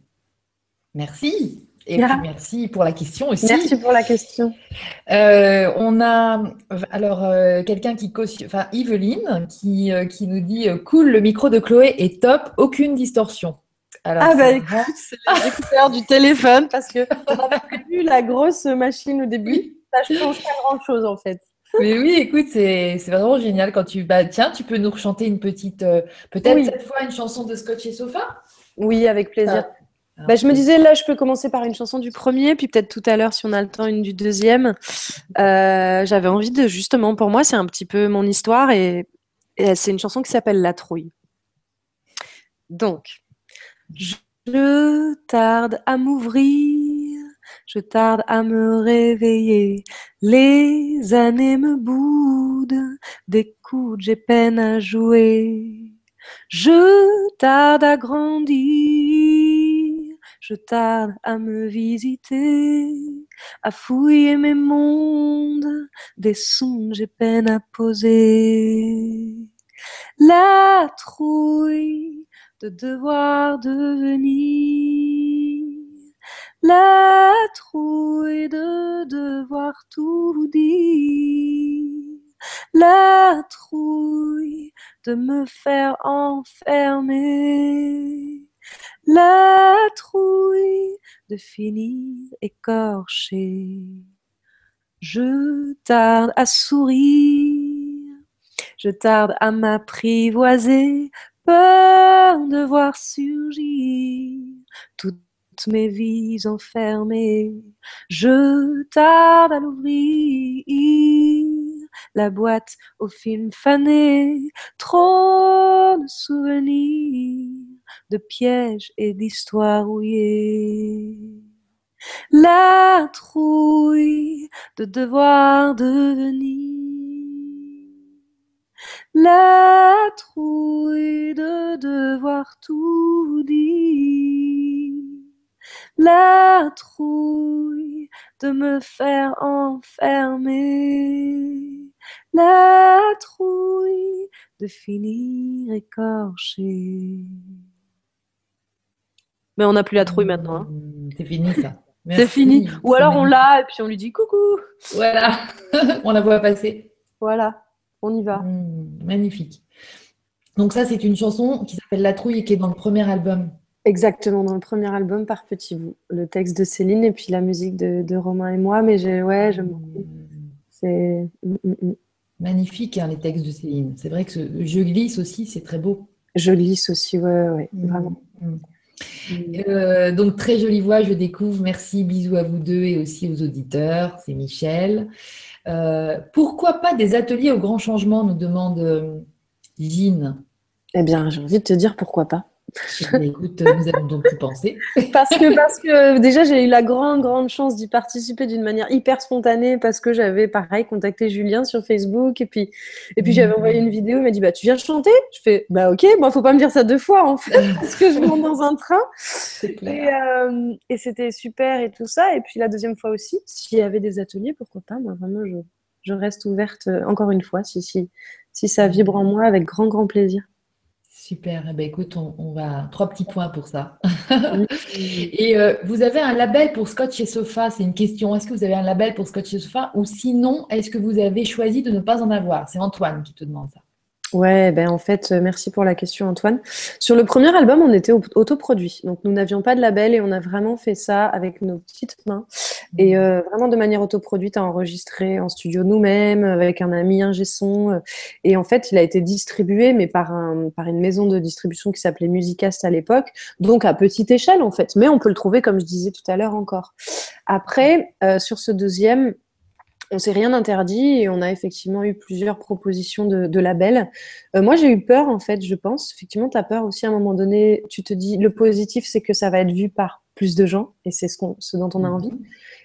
Merci. Et merci pour la question aussi. Merci pour la question. Euh, on a alors euh, quelqu'un qui cautionne, enfin Yveline, qui, euh, qui nous dit cool, le micro de Chloé est top, aucune distorsion. ah bah écoute, c'est l'écouteur du téléphone parce que on avait prévu la grosse machine au début. Ça change pas grand chose en fait. Mais oui, écoute, c'est vraiment génial quand tu. Bah, tiens, tu peux nous chanter une petite. Peut-être cette fois une chanson de Scotch et Sofa? Oui, avec plaisir. Ah. Bah, je me disais, là, je peux commencer par une chanson du premier, puis peut-être tout à l'heure, si on a le temps, une du deuxième. Euh, j'avais envie de, justement, pour moi, c'est un petit peu mon histoire, et, c'est une chanson qui s'appelle La Trouille. Donc, je tarde à m'ouvrir, je tarde à me réveiller, les années me boudent, des coups j'ai peine à jouer. Je tarde à grandir, je tarde à me visiter, à fouiller mes mondes, des sons j'ai peine à poser. La trouille de devoir devenir, la trouille de devoir tout dire, la trouille de me faire enfermer. La trouille de finir écorché. Je tarde à sourire, je tarde à m'apprivoiser, peur de voir surgir toutes mes vies enfermées. Je tarde à l'ouvrir la boîte au film fané, trop de souvenirs, de pièges et d'histoires rouillées. La trouille de devoir devenir, la trouille de devoir tout dire, la trouille de me faire enfermer la trouille de finir écorché. Mais on n'a plus la trouille maintenant. Hein. Mmh, c'est fini ça. C'est fini. Ou alors on l'a et puis on lui dit coucou. Voilà, on la voit passer. Voilà, on y va. Mmh, magnifique. Donc ça, c'est une chanson qui s'appelle La Trouille et qui est dans le premier album. Exactement, dans le premier album par Petit Bout. Le texte de Céline et puis la musique de, Romain et moi. Mais ouais, j'aime beaucoup. C'est magnifique, hein, les textes de Céline. C'est vrai que Je glisse aussi, c'est très beau. Je glisse aussi, ouais, ouais, mm, vraiment. Mm. Euh, donc, très jolie voix, je découvre. Merci, bisous à vous deux et aussi aux auditeurs. C'est Michel. Euh, pourquoi pas des ateliers au grand changement nous demande euh, Jean. Eh bien, j'ai envie de te dire pourquoi pas. Écoute, nous avons donc pu penser. parce que, parce que déjà, j'ai eu la grande, grande chance d'y participer d'une manière hyper spontanée parce que j'avais, pareil, contacté Julien sur Facebook et puis, et puis j'avais envoyé une vidéo. Il m'a dit bah, Tu viens chanter? Je fais Bah, ok, moi, faut pas me dire ça deux fois en fait, parce que je monte dans un train. Euh, et, c'était super et tout ça. Et puis la deuxième fois aussi, s'il y avait des ateliers, pourquoi pas? Moi, vraiment, je, je reste ouverte euh, encore une fois si, si, si ça vibre en moi avec grand, grand plaisir. Super. Eh ben, écoute, on, va trois petits points pour ça. et euh, vous avez un label pour Scotch et Sofa? C'est une question. Est-ce que vous avez un label pour Scotch et Sofa? Ou sinon, est-ce que vous avez choisi de ne pas en avoir? C'est Antoine qui te demande ça. Ouais, ben en fait, euh, merci pour la question Antoine. Sur le premier album, on était autoproduit, donc nous n'avions pas de label et on a vraiment fait ça avec nos petites mains et mmh. euh, vraiment de manière autoproduite à enregistrer en studio nous-mêmes avec un ami un son. Euh, et en fait, il a été distribué, mais par un par une maison de distribution qui s'appelait Musicast à l'époque, donc à petite échelle en fait. Mais on peut le trouver, comme je disais tout à l'heure encore. Après, sur ce deuxième, on s'est rien interdit et on a effectivement eu plusieurs propositions de, labels. Euh, moi, j'ai eu peur, en fait, je pense. Effectivement, tu as peur aussi à un moment donné. Tu te dis, le positif, c'est que ça va être vu par plus de gens et c'est ce, ce dont on a envie.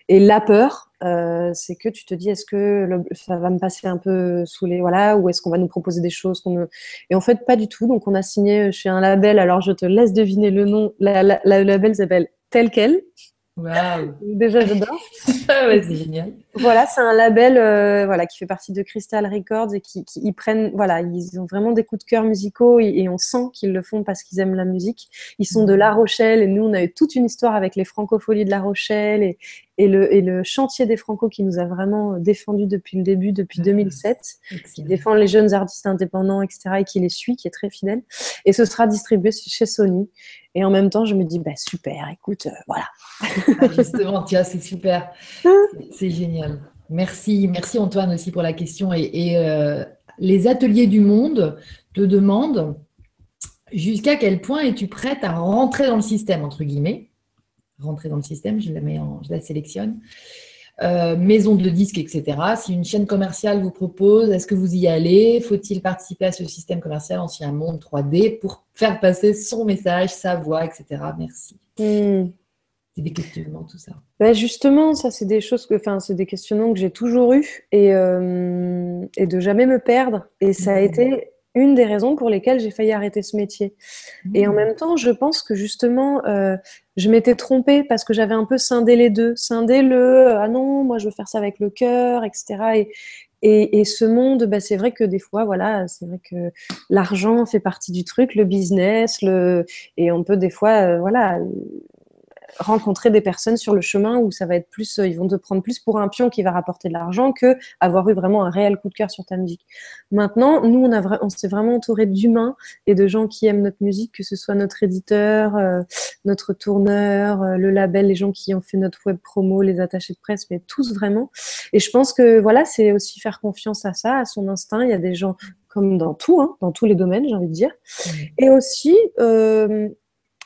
Et la peur, euh, c'est que tu te dis est-ce que ça va me passer un peu sous les voilà ou est-ce qu'on va nous proposer des choses qu'on et en fait pas du tout. Donc on a signé chez un label. Alors je te laisse deviner le nom. le label s'appelle Tel quel. Wow. Déjà, j'adore. Ah c'est génial. Voilà, c'est un label euh, voilà, qui fait partie de Crystal Records et qui, qui ils prennent, voilà, ils ont vraiment des coups de cœur musicaux et, on sent qu'ils le font parce qu'ils aiment la musique. Ils sont de La Rochelle et nous, on a eu toute une histoire avec les francopholies de La Rochelle et, et, le, et le chantier des Franco qui nous a vraiment défendu depuis le début, depuis 2007, ah, qui défend les jeunes artistes indépendants, etc., et qui les suit, qui est très fidèle. Et ce sera distribué chez Sony. Et en même temps, je me dis, bah, super, écoute, euh, voilà. Ah, justement, tiens, c'est super. C'est génial. Merci. Merci Antoine aussi pour la question. Et, euh, les ateliers du monde te demandent jusqu'à quel point es-tu prête à rentrer dans le système, entre guillemets. Rentrer dans le système, je la, sélectionne. Euh, maison de disques, etc. Si une chaîne commerciale vous propose, est-ce que vous y allez? Faut-il participer à ce système commercial ancien monde 3D pour faire passer son message, sa voix, etc. Merci. Hmm. C'est des questionnements, tout ça. Bah, justement, ça, c'est des choses que, enfin, c'est des questionnements que j'ai toujours eu et, euh, et de jamais me perdre. Et ça a mmh. été une des raisons pour lesquelles j'ai failli arrêter ce métier. Et en mmh. même temps, je pense que justement, euh, je m'étais trompée parce que j'avais un peu scindé les deux. Scindé le ah non, moi je veux faire ça avec le cœur, etc. Et, et, et ce monde, bah, c'est vrai que des fois, voilà, c'est vrai que l'argent fait partie du truc, le business, le et on peut des fois, euh, voilà, rencontrer des personnes sur le chemin où ça va être plus, euh, ils vont te prendre plus pour un pion qui va rapporter de l'argent que avoir eu vraiment un réel coup de cœur sur ta musique. Maintenant, nous, on, a on s'est vraiment entouré d'humains et de gens qui aiment notre musique, que ce soit notre éditeur, euh, notre tourneur, euh, le label, les gens qui ont fait notre web promo, les attachés de presse, mais tous vraiment. Et je pense que voilà, c'est aussi faire confiance à ça, à son instinct. Il y a des gens comme dans tout, hein, dans tous les domaines, j'ai envie de dire. Et aussi, euh,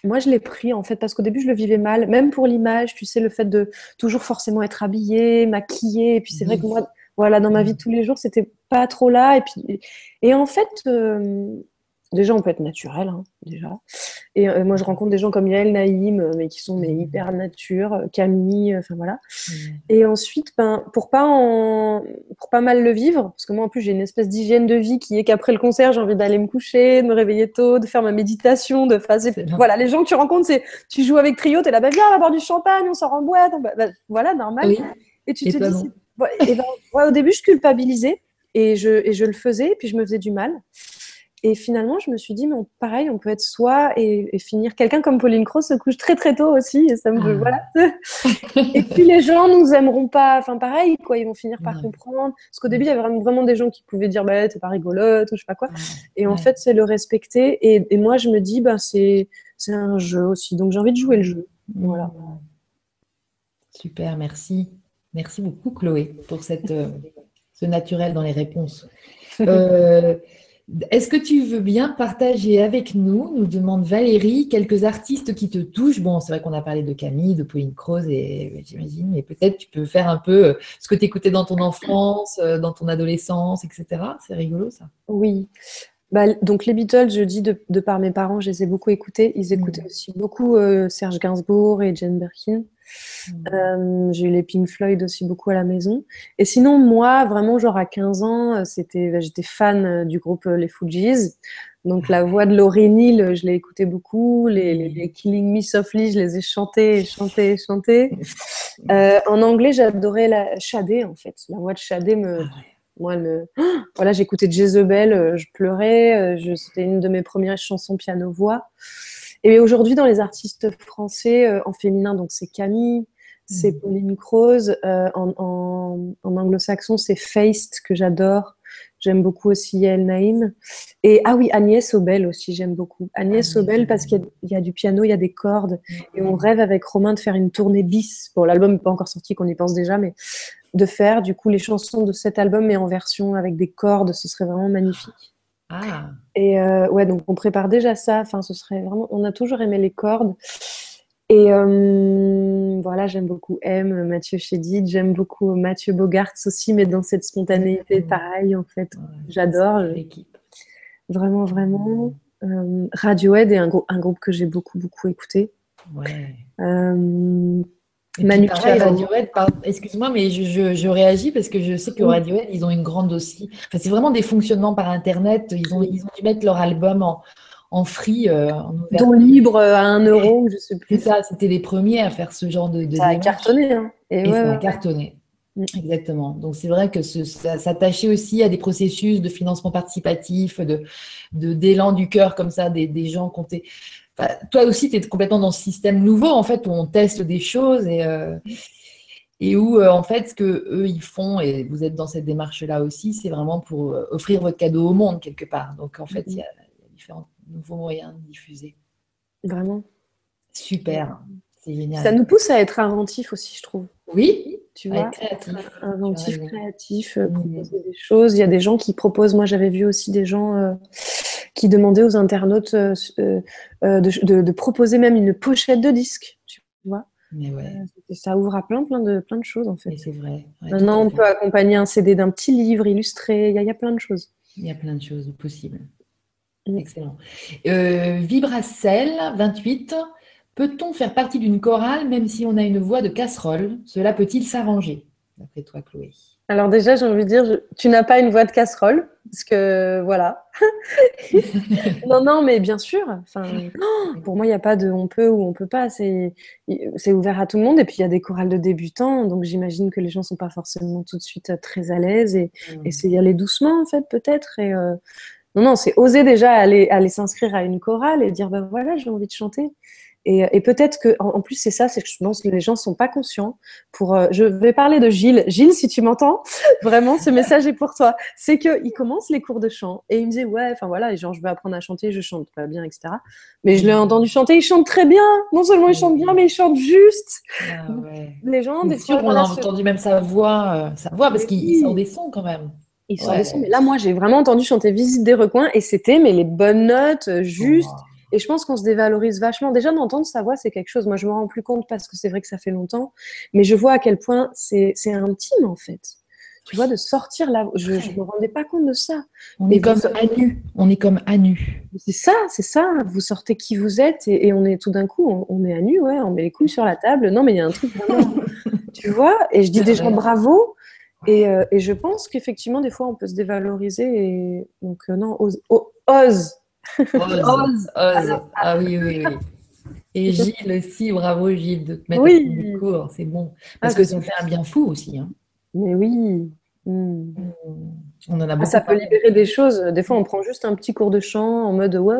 moi, je l'ai pris en fait parce qu'au début, je le vivais mal, même pour l'image, tu sais, le fait de toujours forcément être habillé, maquillé. Et puis, c'est vrai que moi, voilà, dans ma vie de tous les jours, c'était pas trop là. Et puis, et en fait, euh, Déjà, on peut être naturel, hein, déjà. Et euh, moi, je rencontre des gens comme Yael Naïm, euh, mais qui sont mais, mmh. hyper nature, euh, Camille, enfin voilà. Mmh. Et ensuite, ben, pour pas en... pour pas mal le vivre, parce que moi, en plus, j'ai une espèce d'hygiène de vie qui est qu'après le concert, j'ai envie d'aller me coucher, de me réveiller tôt, de faire ma méditation, de faire... Voilà, les gens que tu rencontres, c'est tu joues avec Trio, t'es là, bah viens, on va boire du champagne, on sort en boîte, bah, voilà, normal. Et tu te dis, et ben, au début, je culpabilisais et je, et je le faisais, et puis je me faisais du mal. Et finalement, je me suis dit, mais pareil, on peut être soi et, finir. Quelqu'un comme Pauline Cross se couche très très tôt aussi, et ça me veut, ah. voilà. et puis les gens nous aimeront pas, enfin pareil, quoi, ils vont finir par comprendre. Parce qu'au début, il y avait vraiment, vraiment, des gens qui pouvaient dire, bah, t'es pas rigolote, ou je sais pas quoi. Et en fait, c'est le respecter. Et, moi, je me dis, bah, c'est un jeu aussi, donc j'ai envie de jouer le jeu. Voilà. Super, merci. Merci beaucoup, Chloé, pour cette, euh, ce naturel dans les réponses. Euh, est-ce que tu veux bien partager avec nous, nous demande Valérie, quelques artistes qui te touchent? Bon, c'est vrai qu'on a parlé de Camille, de Pauline Croze, et j'imagine, mais peut-être tu peux faire un peu euh, ce que tu écoutais dans ton enfance, euh, dans ton adolescence, etc. C'est rigolo ça. Oui. Bah, donc les Beatles, je dis de, par mes parents, je les ai beaucoup écoutés. Ils écoutaient mmh. aussi beaucoup euh, Serge Gainsbourg et Jane Birkin. Mmh. Euh, j'ai eu les Pink Floyd aussi beaucoup à la maison. Et sinon, moi, vraiment, genre à 15 ans, euh, c'était, bah, j'étais fan euh, du groupe Les Fugees. Donc la voix de Laurie Neal, je l'ai écouté beaucoup. Les, mmh. Killing Me Softly, je les ai chantés, chantés, chantés. Euh, en anglais, j'adorais la Shadé, en fait. La voix de Shadé me... Ah moi, me... voilà, j'écoutais Jezebel, je pleurais. C'était une de mes premières chansons piano-voix. Et aujourd'hui, dans les artistes français euh, en féminin, donc c'est Camille, c'est mhm. Pauline Croze. Euh, en, anglo-saxon, c'est Feist, que j'adore. J'aime beaucoup aussi Yael Naïm. Et ah oui, Agnès Obel aussi, j'aime beaucoup. Agnès Obel, parce qu'il y, a du piano, il y a des cordes. Et on rêve avec Romain de faire une tournée bis. Bon, l'album n'est pas encore sorti, qu'on y pense déjà, mais de faire du coup les chansons de cet album, mais en version avec des cordes, ce serait vraiment magnifique. Ah. Et euh, ouais, donc on prépare déjà ça. Enfin, ce serait vraiment. On a toujours aimé les cordes. Et euh, voilà, j'aime beaucoup M, Mathieu Chédid, j'aime beaucoup Mathieu Bogarts aussi, mais dans cette spontanéité, pareil, en fait. J'adore. L'équipe. Vraiment, vraiment. Euh, Radiohead est un, un groupe que j'ai beaucoup, beaucoup écouté. Ouais. Manu Radiohead, excuse-moi, mais je, réagis parce que je sais que Radiohead, ils ont une grande aussi. Enfin, c'est vraiment des fonctionnements par Internet. Ils ont, ils ont dû mettre leur album en, en free. Euh, Don libre à un euro, je sais plus. ça, c'était les premiers à faire ce genre de. de ça a cartonné. Hein. Et, ça a cartonné. Exactement. Donc c'est vrai que ça s'attachait aussi à des processus de financement participatif, de d'élan du cœur comme ça, des, des gens comptés. Enfin, toi aussi, tu es complètement dans ce système nouveau en fait où on teste des choses et euh, et où euh, en fait ce que eux ils font et vous êtes dans cette démarche là aussi, c'est vraiment pour offrir votre cadeau au monde quelque part. Donc en fait, il y, a différents nouveaux moyens de diffuser. Vraiment. Super, c'est génial. Ça nous pousse à être inventif aussi, je trouve. Oui, tu vois, créatif. inventif, créatif, euh, proposer des choses. Il y a des gens qui proposent. Moi, j'avais vu aussi des gens euh, qui demandaient aux internautes euh, de, proposer même une pochette de disque. Tu vois? Mais ouais. ça ouvre à plein, plein de, plein de choses en fait. C'est vrai. Maintenant, on peut accompagner un CD d'un petit livre illustré. Il y, a, il y, a plein de choses. Il y a plein de choses possibles. Excellent. Euh, Vibracel, 28. Peut-on faire partie d'une chorale même si on a une voix de casserole? Cela peut-il s'arranger? D'après toi, Chloé. Alors déjà, j'ai envie de dire, tu n'as pas une voix de casserole, parce que voilà. non, non, mais bien sûr. Enfin, pour moi, il n'y a pas de on peut ou on peut pas. C'est ouvert à tout le monde. Et puis, il y a des chorales de débutants, donc j'imagine que les gens ne sont pas forcément tout de suite très à l'aise. Et, mmh. c'est y aller doucement, en fait, peut-être. Et, euh, non, non, c'est oser déjà aller, aller s'inscrire à une chorale et dire, ben voilà, j'ai envie de chanter. Et, peut-être que, en, plus, c'est ça, c'est que je pense que les gens ne sont pas conscients. Pour, euh, je vais parler de Gilles. Gilles, si tu m'entends, vraiment, ce message est pour toi. C'est qu'il commence les cours de chant et il me disait, ouais, enfin voilà, genre, je veux apprendre à chanter, je chante pas bien, etc. Mais je l'ai entendu chanter, il chante très bien. Non seulement il chante bien, mais il chante juste. Ah les gens, des sûr, on a entendu même sa voix, euh, sa voix parce qu'il sort des sons quand même. Il sort des sons. Mais là, moi, j'ai vraiment entendu chanter Visite des recoins et c'était mais les bonnes notes, euh, juste. Oh. Et je pense qu'on se dévalorise vachement. Déjà, d'entendre sa voix, c'est quelque chose. Moi, je me rends plus compte parce que c'est vrai que ça fait longtemps. Mais je vois à quel point c'est intime, en fait. Tu vois, de sortir là. Je ne me rendais pas compte de ça. On est comme à nu. On est comme à nu. C'est ça, c'est ça. Vous sortez qui vous êtes et, on est tout d'un coup, on, est à nu, ouais. On met les couilles sur la table. Non, mais il y a un truc vraiment. tu vois Et je dis déjà bravo. Et, euh, et, je pense qu'effectivement, des fois, on peut se dévaloriser. Et... Donc, euh, non, ose. ose. Ose. Ah oui, oui, oui. Et Gilles aussi, bravo Gilles, de te mettre oui. cours, c'est bon. Parce ah, que ça fait un bien fou aussi. Hein. Mais oui. Hmm. On en a ah, ça peut libérer des choses. Des fois, on prend juste un petit cours de chant en mode ouais,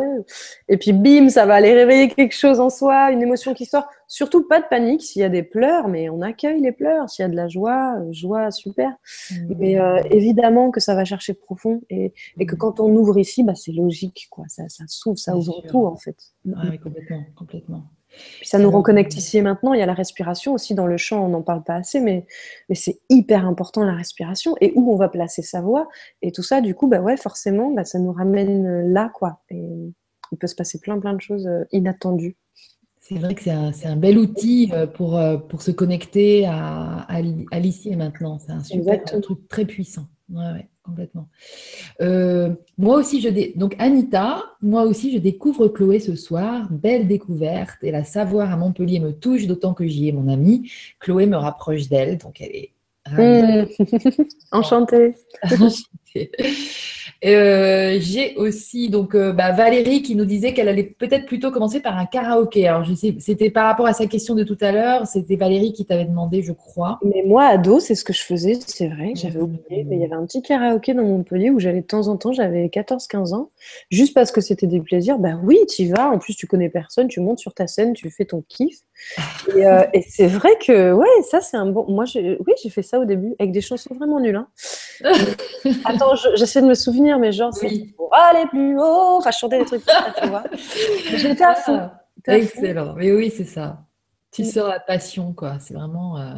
et puis bim, ça va aller réveiller quelque chose en soi, une émotion qui sort. Surtout pas de panique s'il y a des pleurs, mais on accueille les pleurs. S'il y a de la joie, joie, super. Hmm. Mais euh, évidemment que ça va chercher profond et, que hmm. quand on ouvre ici, bah, c'est logique, quoi. Ça, ça s'ouvre, ça ouvre tout en fait. oui, complètement, complètement. Puis ça nous reconnecte ici et maintenant. Il y a la respiration aussi dans le chant, on n'en parle pas assez, mais, mais c'est hyper important la respiration et où on va placer sa voix. Et tout ça, du coup, bah ouais, forcément, bah, ça nous ramène là, quoi. Et il peut se passer plein, plein de choses euh, inattendues. C'est vrai que c'est un, un, bel outil euh, pour, euh, pour se connecter à, à, l'ici et maintenant. C'est un super truc très puissant. Ouais, ouais complètement. Euh, moi aussi, je donc Anita, moi aussi, je découvre Chloé ce soir. Belle découverte. Et la savoir à Montpellier me touche, d'autant que j'y ai mon amie. Chloé me rapproche d'elle, donc elle est ravie. Mmh. Enchantée. Enchantée. Euh, j'ai aussi donc euh, bah, Valérie qui nous disait qu'elle allait peut-être plutôt commencer par un karaoké. Alors je sais, c'était par rapport à sa question de tout à l'heure. C'était Valérie qui t'avait demandé, je crois. Mais moi, ado, c'est ce que je faisais. C'est vrai, j'avais oublié. Mais il y avait un petit karaoké dans Montpellier où j'allais de temps en temps. J'avais 14-15 ans, juste parce que c'était des plaisirs. Bah oui, tu y vas. En plus, tu connais personne. Tu montes sur ta scène, tu fais ton kiff. Euh, et, c'est vrai que ouais, ça c'est un bon. Moi, oui, j'ai fait ça au début avec des chansons vraiment nulles. Hein. Attends, j'essaie de me souvenir mais genre, c'est pour aller plus haut. Enfin, je chantais des trucs tu vois. J'étais à fond. Excellent. Mais oui, c'est ça. Tu sors la passion, quoi. C'est vraiment. Euh,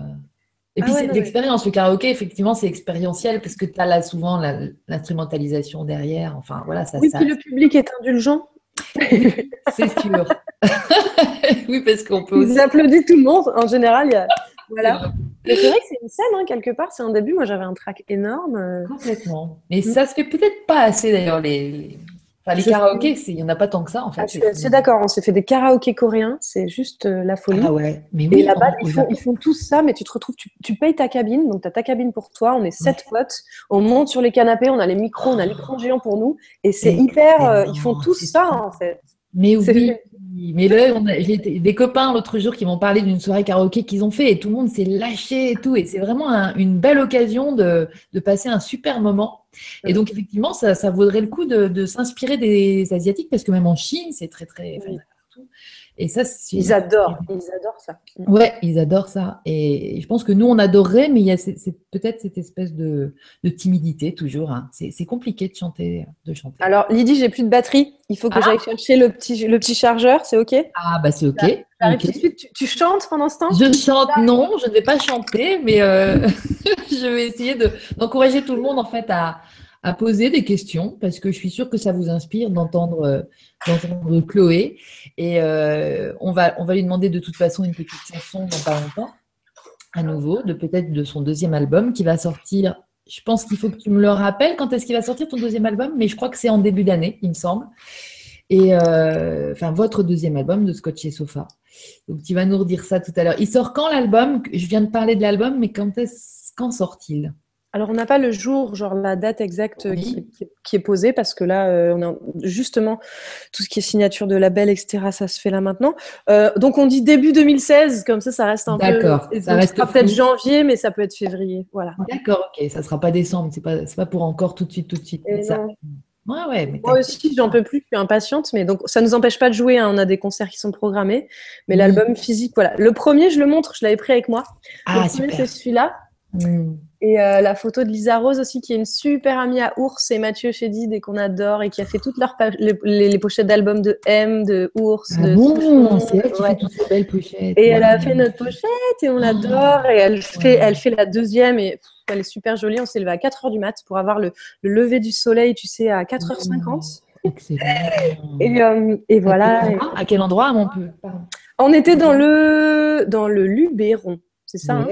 et ah puis, c'est l'expérience. Le karaoké, effectivement, c'est expérientiel parce que tu as là souvent l'instrumentalisation derrière. Enfin, voilà. Ça, oui, puis le public est indulgent. c'est sûr. oui, parce qu'on peut. Ils applaudissent tout le monde. En général, il y a. Voilà. Mais c'est vrai que c'est une scène, hein, quelque part. C'est un début. Moi, j'avais un track énorme. Euh. Complètement. Mais mm. ça se fait peut-être pas assez, d'ailleurs. Les, les karaokés, il n'y en a pas tant que ça, en fait. C'est d'accord, on s'est fait des karaokés coréens, c'est juste euh, la folie. Ah ouais, mais oui. Et là-bas, ils font, ils font tous ça, mais tu te retrouves, tu, payes ta cabine, donc tu as ta cabine pour toi, on est sept potes, on monte sur les canapés, on a les micros, on a l'écran géant pour nous, et c'est hyper. Euh, ils font tous ça, en fait. Mais oui, mais là, j'ai des copains l'autre jour qui m'ont parlé d'une soirée karaoké qu'ils ont fait et tout le monde s'est lâché et tout. Et c'est vraiment une belle occasion de, passer un super moment. Et donc, effectivement, ça, vaudrait le coup de, s'inspirer des Asiatiques parce que même en Chine, c'est très, très. Et ça, ils adorent, ils adorent ça. Ouais, ils adorent ça. Et je pense que nous, on adorerait, mais il y a peut-être cette espèce de, timidité toujours. Hein. C'est compliqué de chanter, de chanter. Alors, Lydie, j'ai plus de batterie. Il faut que ah. j'aille chercher le petit, le petit chargeur. C'est OK? Ah, bah c'est OK. Suite. Tu, chantes pendant ce temps? Je chante, non, je ne vais pas chanter, mais euh, je vais essayer d'encourager tout le monde en fait à, à poser des questions parce que je suis sûre que ça vous inspire d'entendre euh, Chloé. Et euh, on, va, on va lui demander de toute façon une petite chanson dans pas longtemps, à nouveau, de peut-être de son deuxième album qui va sortir. Je pense qu'il faut que tu me le rappelles quand est-ce qu'il va sortir ton deuxième album, mais je crois que c'est en début d'année, il me semble. Et euh, enfin, votre deuxième album de Scotch et Sofa. Donc, tu vas nous redire ça tout à l'heure. Il sort quand l'album? Je viens de parler de l'album, mais quand, est quand sort-il? Alors, on n'a pas le jour, genre la date exacte euh, qui, est posée, parce que là, euh, on a justement tout ce qui est signature de label, etc., ça se fait là maintenant. Euh, donc, on dit début 2016, comme ça, ça reste un peu. D'accord. Ça reste peut-être janvier, mais ça peut être février. Voilà. D'accord, ok. Ça ne sera pas décembre, c'est pas, pas pour encore tout de suite, tout de suite. Ça. Ouais, ouais, Moi aussi, j'en peux plus, je suis impatiente, mais donc ça ne nous empêche pas de jouer. Hein. On a des concerts qui sont programmés, mais l'album physique, voilà. Le premier, je le montre, je l'avais pris avec moi. Ah, le premier, c'est celui-là. Hmm. Et euh, la photo de Lisa Rose aussi, qui est une super amie à Ours et Mathieu Chédid et qu'on adore et qui a fait toutes leurs les, pochettes d'albums de M, de Ours. Ah de bon, c'est elle qui fait toutes ces belles pochettes. Et elle a fait notre pochette et on l'adore. Et elle fait, elle fait la deuxième et elle est super jolie. On s'est levé à 4h du mat pour avoir le, lever du soleil, tu sais, à 4h50. Excellent. Et, euh, et voilà. À quel endroit, à Montpellier? On était dans le, dans le Luberon. C'est ça hein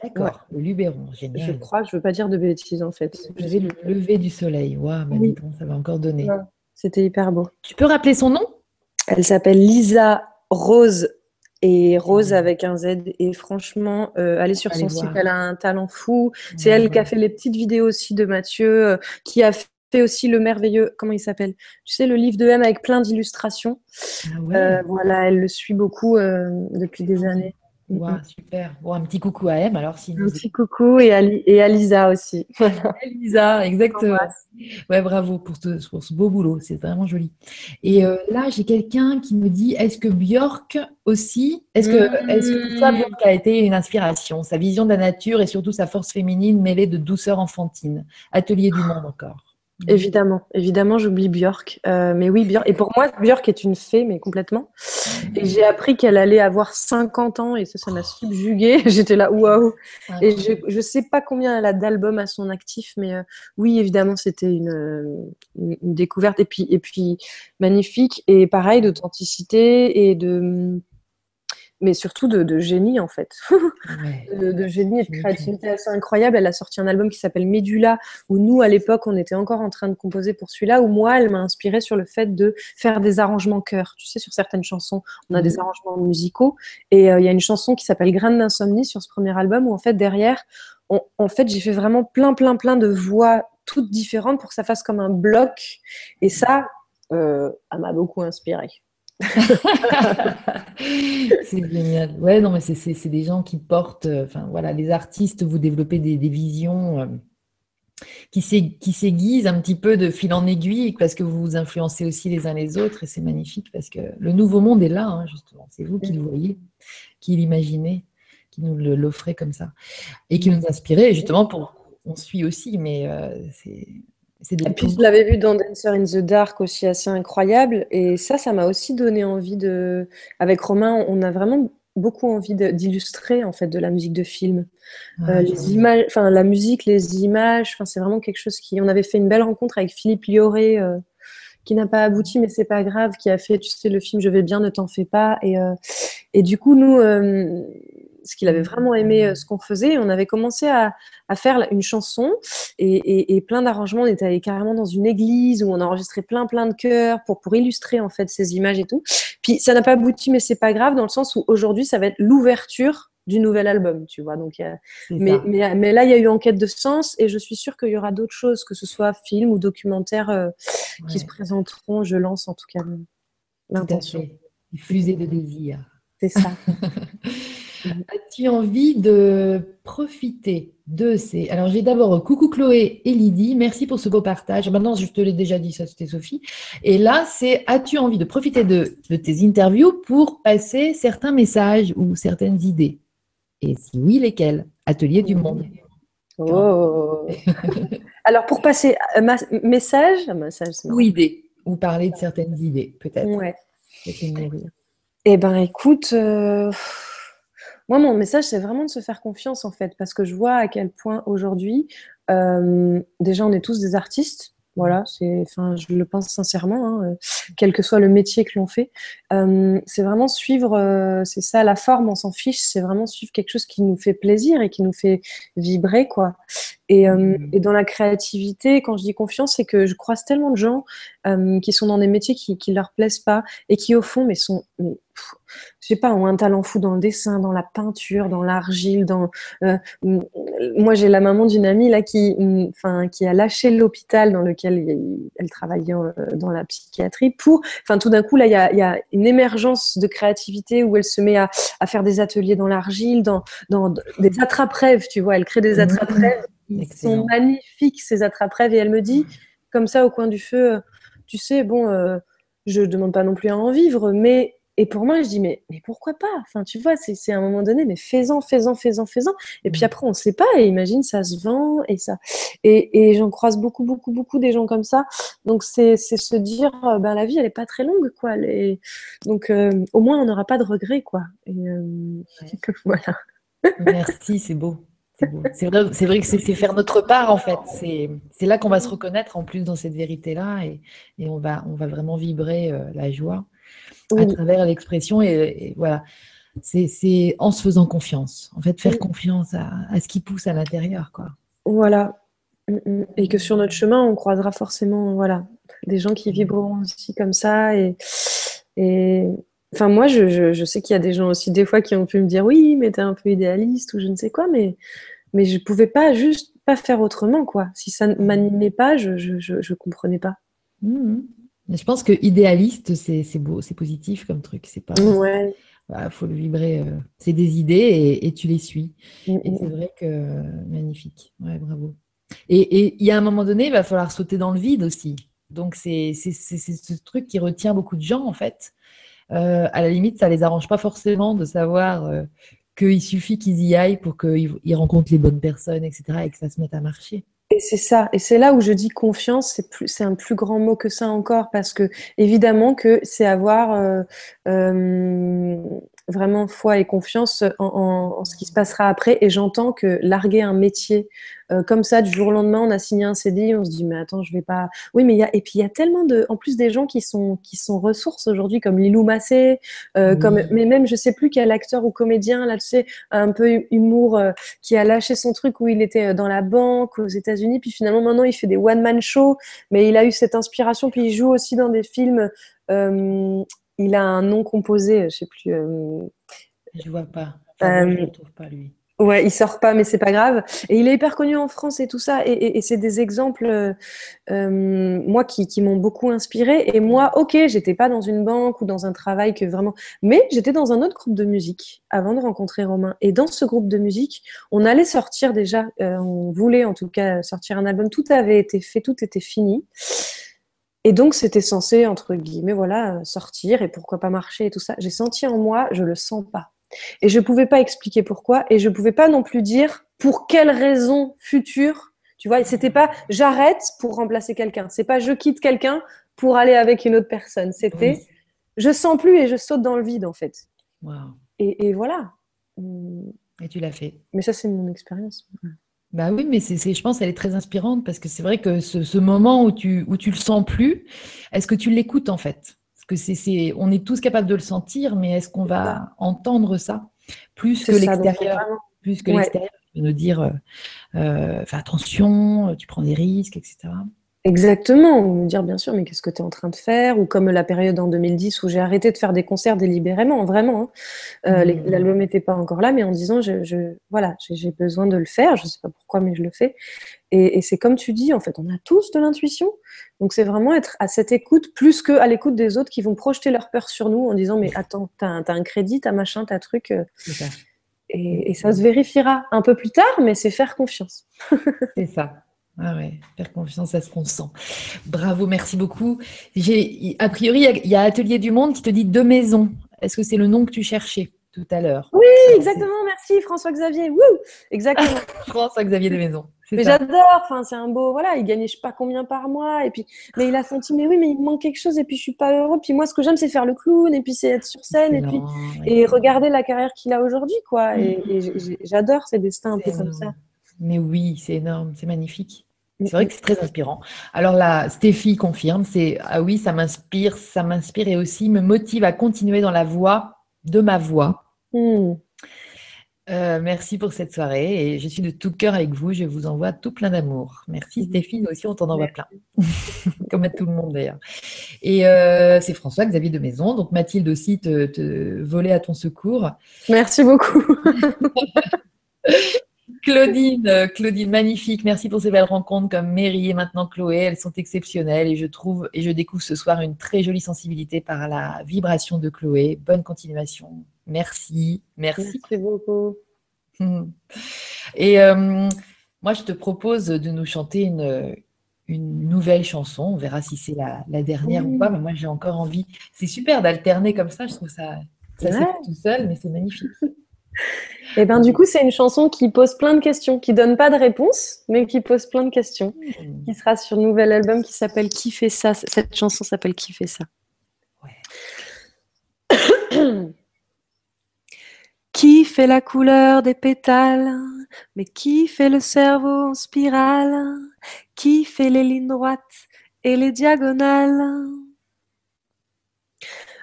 D'accord, le Luberon, génial. Je crois, je ne veux pas dire de bêtises en fait. J'avais le lever du soleil. Waouh, oui. ça va encore donner. C'était hyper beau. Tu peux rappeler son nom? Elle s'appelle Lisa Rose et Rose avec un Z. Et franchement, euh, allez sur son site, elle a un talent fou. C'est elle qui a fait les petites vidéos aussi de Mathieu, euh, qui a fait aussi le merveilleux, comment il s'appelle? Tu sais, le livre de M avec plein d'illustrations. Ah euh, voilà, elle le suit beaucoup depuis des années. Wow, super. Bon, un petit coucou à M alors. Si un petit coucou et à, et à Lisa aussi. Lisa, exactement. Ouais, bravo pour ce, pour ce beau boulot, c'est vraiment joli. Et euh, là, j'ai quelqu'un qui me dit est-ce que Björk aussi, est-ce que, est-ce que toi, Björk a été une inspiration? Sa vision de la nature et surtout sa force féminine mêlée de douceur enfantine. Atelier du monde encore. Mmh. Évidemment, évidemment, j'oublie Björk. Euh, mais oui, Björk. Et pour moi, Björk est une fée, mais complètement. Et j'ai appris qu'elle allait avoir 50 ans et ça, ça m'a subjuguée. J'étais là, waouh. Et je ne sais pas combien elle a d'albums à son actif, mais euh, oui, évidemment, c'était une, une, découverte. Et puis, et puis, magnifique. Et pareil, d'authenticité et de mais surtout de, génie en fait, de, génie et de créativité assez incroyable. Elle a sorti un album qui s'appelle Médula, où nous à l'époque on était encore en train de composer pour celui-là, où moi elle m'a inspiré sur le fait de faire des arrangements chœurs. Tu sais, sur certaines chansons, on a des mhm. arrangements musicaux, et euh, il y a une chanson qui s'appelle Graine d'insomnie sur ce premier album, où en fait derrière, en fait j'ai fait vraiment plein plein plein de voix toutes différentes pour que ça fasse comme un bloc, et ça, euh, elle m'a beaucoup inspiré. c'est génial. Ouais, non, mais c'est des gens qui portent, euh, enfin voilà, les artistes, vous développez des, visions euh, qui s'aiguisent un petit peu de fil en aiguille parce que vous vous influencez aussi les uns les autres et c'est magnifique parce que le nouveau monde est là, hein, justement. C'est vous qui le voyez, qui l'imaginez, qui nous l'offrez comme ça et qui nous inspirez justement pour. On suit aussi, mais euh, c'est et puis je l'avais vu dans Dancer in the Dark aussi assez incroyable. Et ça, ça m'a aussi donné envie de. Avec Romain, on a vraiment beaucoup envie d'illustrer en fait de la musique de film. Ah, euh, les images, enfin la musique, les images, enfin c'est vraiment quelque chose qui. On avait fait une belle rencontre avec Philippe Lioré, euh, qui n'a pas abouti, mais c'est pas grave, qui a fait, tu sais, le film Je vais bien, ne t'en fais pas. Et, euh, et du coup, nous parce qu'il avait vraiment aimé ce qu'on faisait. on avait commencé à, faire une chanson et, plein d'arrangements. On était allé carrément dans une église où on enregistrait plein plein de chœurs pour pour illustrer en fait ces images et tout. Puis ça n'a pas abouti, mais c'est pas grave dans le sens où aujourd'hui ça va être l'ouverture du nouvel album, tu vois. Donc, mais, mais, là, il y a eu enquête de sens et je suis sûre qu'il y aura d'autres choses, que ce soit film ou documentaire, qui se présenteront. Je lance en tout cas l'intention. Fusée de désir. C'est ça. As-tu envie de profiter de ces... Alors j'ai d'abord coucou Chloé et Lydie, merci pour ce beau partage. Maintenant, je te l'ai déjà dit, ça c'était Sophie. Et là, c'est as-tu envie de profiter de, tes interviews pour passer certains messages ou certaines idées? Et si oui, lesquels? Atelier du monde. Oh. Alors pour passer un message, message ou idées, ou parler de certaines idées, peut-être. Ouais. Eh ben, écoute, euh, moi, mon message, c'est vraiment de se faire confiance, en fait, parce que je vois à quel point aujourd'hui, euh, déjà, on est tous des artistes. Voilà, c'est, enfin, je le pense sincèrement, hein, euh, quel que soit le métier que l'on fait. C'est vraiment suivre, c'est ça, la forme, on s'en fiche, c'est vraiment suivre quelque chose qui nous fait plaisir et qui nous fait vibrer, quoi. Et, mmh. et dans la créativité, quand je dis confiance, c'est que je croise tellement de gens euh, qui sont dans des métiers qui ne leur plaisent pas et qui au fond mais sont mais, je sais pas ont un talent fou dans le dessin dans la peinture dans l'argile dans euh, moi j'ai la maman d'une amie là qui enfin qui a lâché l'hôpital dans lequel elle travaillait euh, dans la psychiatrie pour enfin tout d'un coup là il y a, y a, une émergence de créativité où elle se met à, à faire des ateliers dans l'argile dans, dans des attrape-rêves tu vois. Elle crée des mmh. attrape-rêves. Ils sont magnifiques ces attrape-rêves. Et elle me dit comme ça au coin du feu tu sais, bon, euh, je ne demande pas non plus à en vivre, mais et pour moi, je dis, mais, mais pourquoi pas? Enfin, tu vois, c'est à un moment donné, mais fais-en, fais-en, fais-en, fais-en. Et puis mm. après, on ne sait pas, et imagine, ça se vend, et ça. Et, et j'en croise beaucoup, beaucoup, beaucoup des gens comme ça. Donc, c'est se dire, euh, ben, la vie, elle n'est pas très longue, quoi. Donc, euh, au moins, on n'aura pas de regrets, quoi. Et voilà. Merci, c'est beau. C'est vrai, que c'est faire notre part, en fait. C'est là qu'on va se reconnaître, en plus, dans cette vérité-là, et, on, va, on va vraiment vibrer euh, la joie à travers l'expression. Et, voilà, c'est en se faisant confiance. En fait, faire confiance à, ce qui pousse à l'intérieur, quoi. Voilà. Mm, mm. Et que sur notre chemin, on croisera forcément voilà, des gens qui vibreront aussi comme ça. Et, et Enfin, moi, je, je, sais qu'il y a des gens aussi, des fois, qui ont pu me dire oui, mais t'es un peu idéaliste ou je ne sais quoi, mais, mais je pouvais pas juste pas faire autrement, quoi. Si ça ne m'animait pas, je, je, je, comprenais pas. Mmh. Je pense que idéaliste, c'est beau, c'est positif comme truc. C'est pas. Ouais. Il faut le vibrer. Euh, c'est des idées et, et, tu les suis. Mmh, et c'est mmh. vrai que magnifique. Ouais, bravo. Et il y a un moment donné, il va falloir sauter dans le vide aussi. Donc, c'est ce truc qui retient beaucoup de gens, en fait. Euh, à la limite, ça les arrange pas forcément de savoir euh, qu'il suffit qu'ils y aillent pour qu'ils rencontrent les bonnes personnes, etc., et que ça se mette à marcher. Et c'est ça, et c'est là où je dis confiance, c'est un plus grand mot que ça encore, parce que évidemment que c'est avoir euh, vraiment foi et confiance en, ce qui se passera après. Et j'entends que larguer un métier euh, comme ça du jour au lendemain, on a signé un CDI, on se dit mais attends, je vais pas. Oui, mais il y a et puis il y a tellement de, en plus des gens qui sont qui sont ressources aujourd'hui comme Lilou Massé, euh, comme mais même je sais plus quel acteur ou comédien là, tu sais, un peu humour euh, qui a lâché son truc où il était dans la banque aux États-Unis, puis finalement maintenant il fait des one man shows, mais il a eu cette inspiration, puis il joue aussi dans des films il a un nom composé, je sais plus. Euh, je vois pas. je ne trouve pas lui. Ouais, il sort pas, mais c'est pas grave. Et il est hyper connu en France et tout ça. Et, c'est des exemples, euh, euh, moi, qui, m'ont beaucoup inspiré. Et moi, ok, j'étais pas dans une banque ou dans un travail que vraiment, mais j'étais dans un autre groupe de musique avant de rencontrer Romain. Et dans ce groupe de musique, on allait sortir déjà, on voulait en tout cas sortir un album. Tout avait été fait, tout était fini. Et donc, c'était censé, entre guillemets, voilà, sortir et pourquoi pas marcher et tout ça. J'ai senti en moi, je le sens pas. Et je pouvais pas expliquer pourquoi et je pouvais pas non plus dire pour quelle raison future. Tu vois, c'était pas j'arrête pour remplacer quelqu'un. C'est pas je quitte quelqu'un pour aller avec une autre personne. C'était je sens plus et je saute dans le vide en fait. Et, et, voilà. Et tu l'as fait. Mais ça, c'est mon expérience. Bah oui, mais c'est, je pense, elle est très inspirante parce que c'est vrai que ce, moment où tu, où tu le sens plus, est-ce que tu l'écoutes en fait? Parce que c'est, on est tous capables de le sentir, mais est-ce qu'on va entendre ça plus que l'extérieur? Plus que l'extérieur, nous dire fais attention, tu prends des risques, etc. Exactement, ou me dire bien sûr, mais qu'est-ce que tu es en train de faire? Ou comme la période en 2010 où j'ai arrêté de faire des concerts délibérément, vraiment. Hein. Euh, mmh. L'album n'était pas encore là, mais en disant, je, voilà, j'ai besoin de le faire, je ne sais pas pourquoi, mais je le fais. Et, c'est comme tu dis, en fait, on a tous de l'intuition. Donc c'est vraiment être à cette écoute plus qu'à l'écoute des autres qui vont projeter leur peur sur nous en disant, mais attends, tu as, un crédit, tu as machin, tu as truc. Euh, et, et ça se vérifiera un peu plus tard, mais c'est faire confiance. c'est ça. Ah ouais, faire confiance à ce qu'on sent. Bravo, merci beaucoup. A priori, il y, a Atelier du Monde qui te dit deux maisons. Est-ce que c'est le nom que tu cherchais tout à l'heure? Oui, exactement. Merci François-Xavier. Exactement. François-Xavier des maisons. Mais j'adore. Enfin, c'est un beau. Voilà, il gagne je sais pas combien par mois. Et puis, mais il a senti, mais oui, mais il me manque quelque chose. Et puis, je suis pas heureux. Puis moi, ce que j'aime, c'est faire le clown. Et puis, c'est être sur scène. Et puis, et regarder la carrière qu'il a aujourd'hui, quoi. Et, mm. j'adore ces destins un peu comme ça. Mais oui, c'est énorme, c'est magnifique. C'est vrai que c'est très inspirant. Alors là, Stéphie confirme, c'est ah oui, ça m'inspire, ça m'inspire et aussi me motive à continuer dans la voie de ma voix. Hmm. Euh, merci pour cette soirée et je suis de tout cœur avec vous. Je vous envoie tout plein d'amour. Merci Stéphie, nous aussi on t'en envoie plein, comme à tout le monde d'ailleurs. Et euh, c'est François Xavier de Maison, donc Mathilde aussi te, te volait à ton secours. Merci beaucoup. Claudine, euh, Claudine, magnifique. Merci pour ces belles rencontres comme Mary et maintenant Chloé. Elles sont exceptionnelles et je trouve et je découvre ce soir une très jolie sensibilité par la vibration de Chloé. Bonne continuation. Merci. Merci. Merci beaucoup. Et euh, moi, je te propose de nous chanter une, une nouvelle chanson. On verra si c'est la, dernière ou pas. Mais moi, j'ai encore envie. C'est super d'alterner comme ça. Je trouve ça, ça tout seul, mais c'est magnifique. Et eh ben du coup, c'est une chanson qui pose plein de questions, qui donne pas de réponse, mais qui pose plein de questions, hmm. qui sera sur un nouvel album qui s'appelle Qui fait ça? Cette chanson s'appelle Qui fait ça? Qui fait la couleur des pétales? Mais qui fait le cerveau en spirale? Qui fait les lignes droites et les diagonales?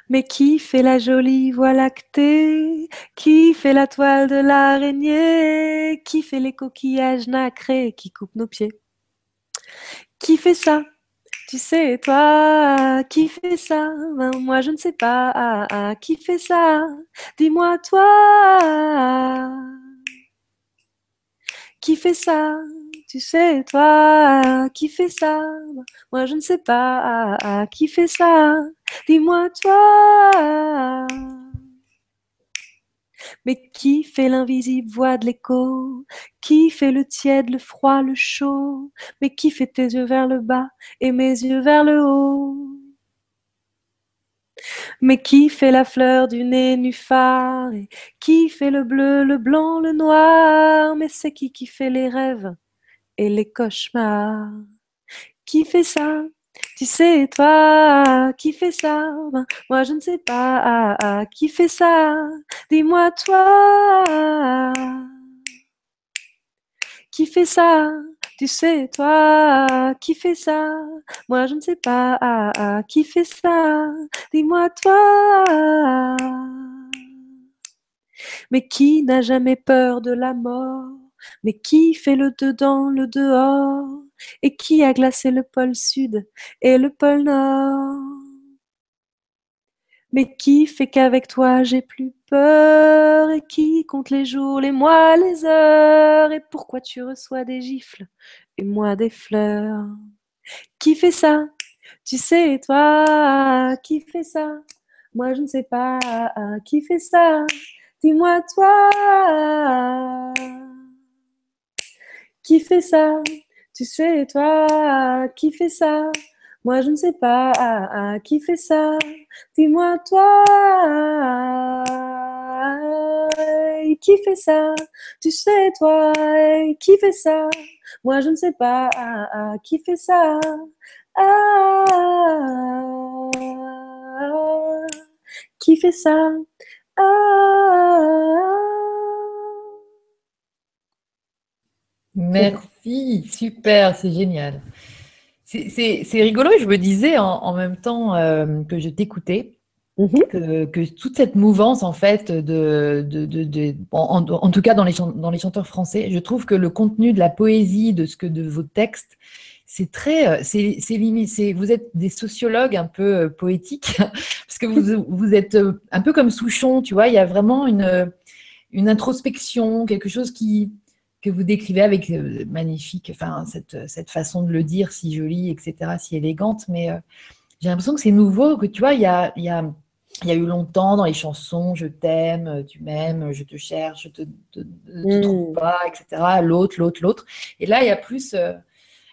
Mais qui fait la jolie voie lactée Qui fait la toile de l'araignée? Qui fait les coquillages nacrés qui coupent nos pieds? Qui fait ça? Tu sais, toi, qui fait ça? Ben, Moi, je ne sais pas. qui fait ça? Dis-moi, toi. Qui fait ça? Tu sais, toi, qui fait ça? Moi, je ne sais pas. Qui fait ça? Dis-moi, toi. Mais qui fait l'invisible voix de l'écho? Qui fait le tiède, le froid, le chaud? Mais qui fait tes yeux vers le bas et mes yeux vers le haut? Mais qui fait la fleur du nénuphar? Qui fait le bleu, le blanc, le noir? Mais c'est qui qui fait les rêves? Et les cauchemars. Qui fait ça? Tu sais, toi, qui fait ça? Ben, Moi, je ne sais pas. qui fait ça? Dis-moi, toi. Qui fait ça? Tu sais, toi, qui fait ça? Moi, je ne sais pas. qui fait ça? Dis-moi, toi. Mais qui n'a jamais peur de la mort? Mais qui fait le dedans, le dehors? Et qui a glacé le pôle sud et le pôle nord? Mais qui fait qu'avec toi j'ai plus peur? Et qui compte les jours, les mois, les heures? Et pourquoi tu reçois des gifles et moi des fleurs? Qui fait ça? Tu sais, toi, qui fait ça? Moi je ne sais pas, qui fait ça? Dis-moi toi qui fait ça? Tu sais, toi, qui fait ça? Moi, je ne sais pas. qui fait ça? Dis-moi, toi. Qui fait ça? Tu sais, toi, qui fait ça? Moi, je ne sais pas. Qui fait ça? Qui fait ça? Merci, super, c'est génial. C'est rigolo, je me disais en, même temps euh, que je t'écoutais, Mhm. que, toute cette mouvance, en fait, de, de, en, tout cas dans les, dans les chanteurs français, je trouve que le contenu de la poésie, de ce que de vos textes, c'est très, euh, c'est limite. Vous êtes des sociologues un peu euh, poétiques, parce que vous, vous êtes un peu comme Souchon, tu vois. Il y a vraiment une, une introspection, quelque chose qui que vous décrivez avec magnifique, enfin cette, cette, façon de le dire, si jolie, etc., si élégante. Mais j'ai l'impression que c'est nouveau, que tu vois, il y a, y a y a eu longtemps dans les chansons, je t'aime, tu m'aimes, je te cherche, je te, te, te trouve mm. pas, etc. L'autre, l'autre, l'autre. Et là, il y a plus. Euh,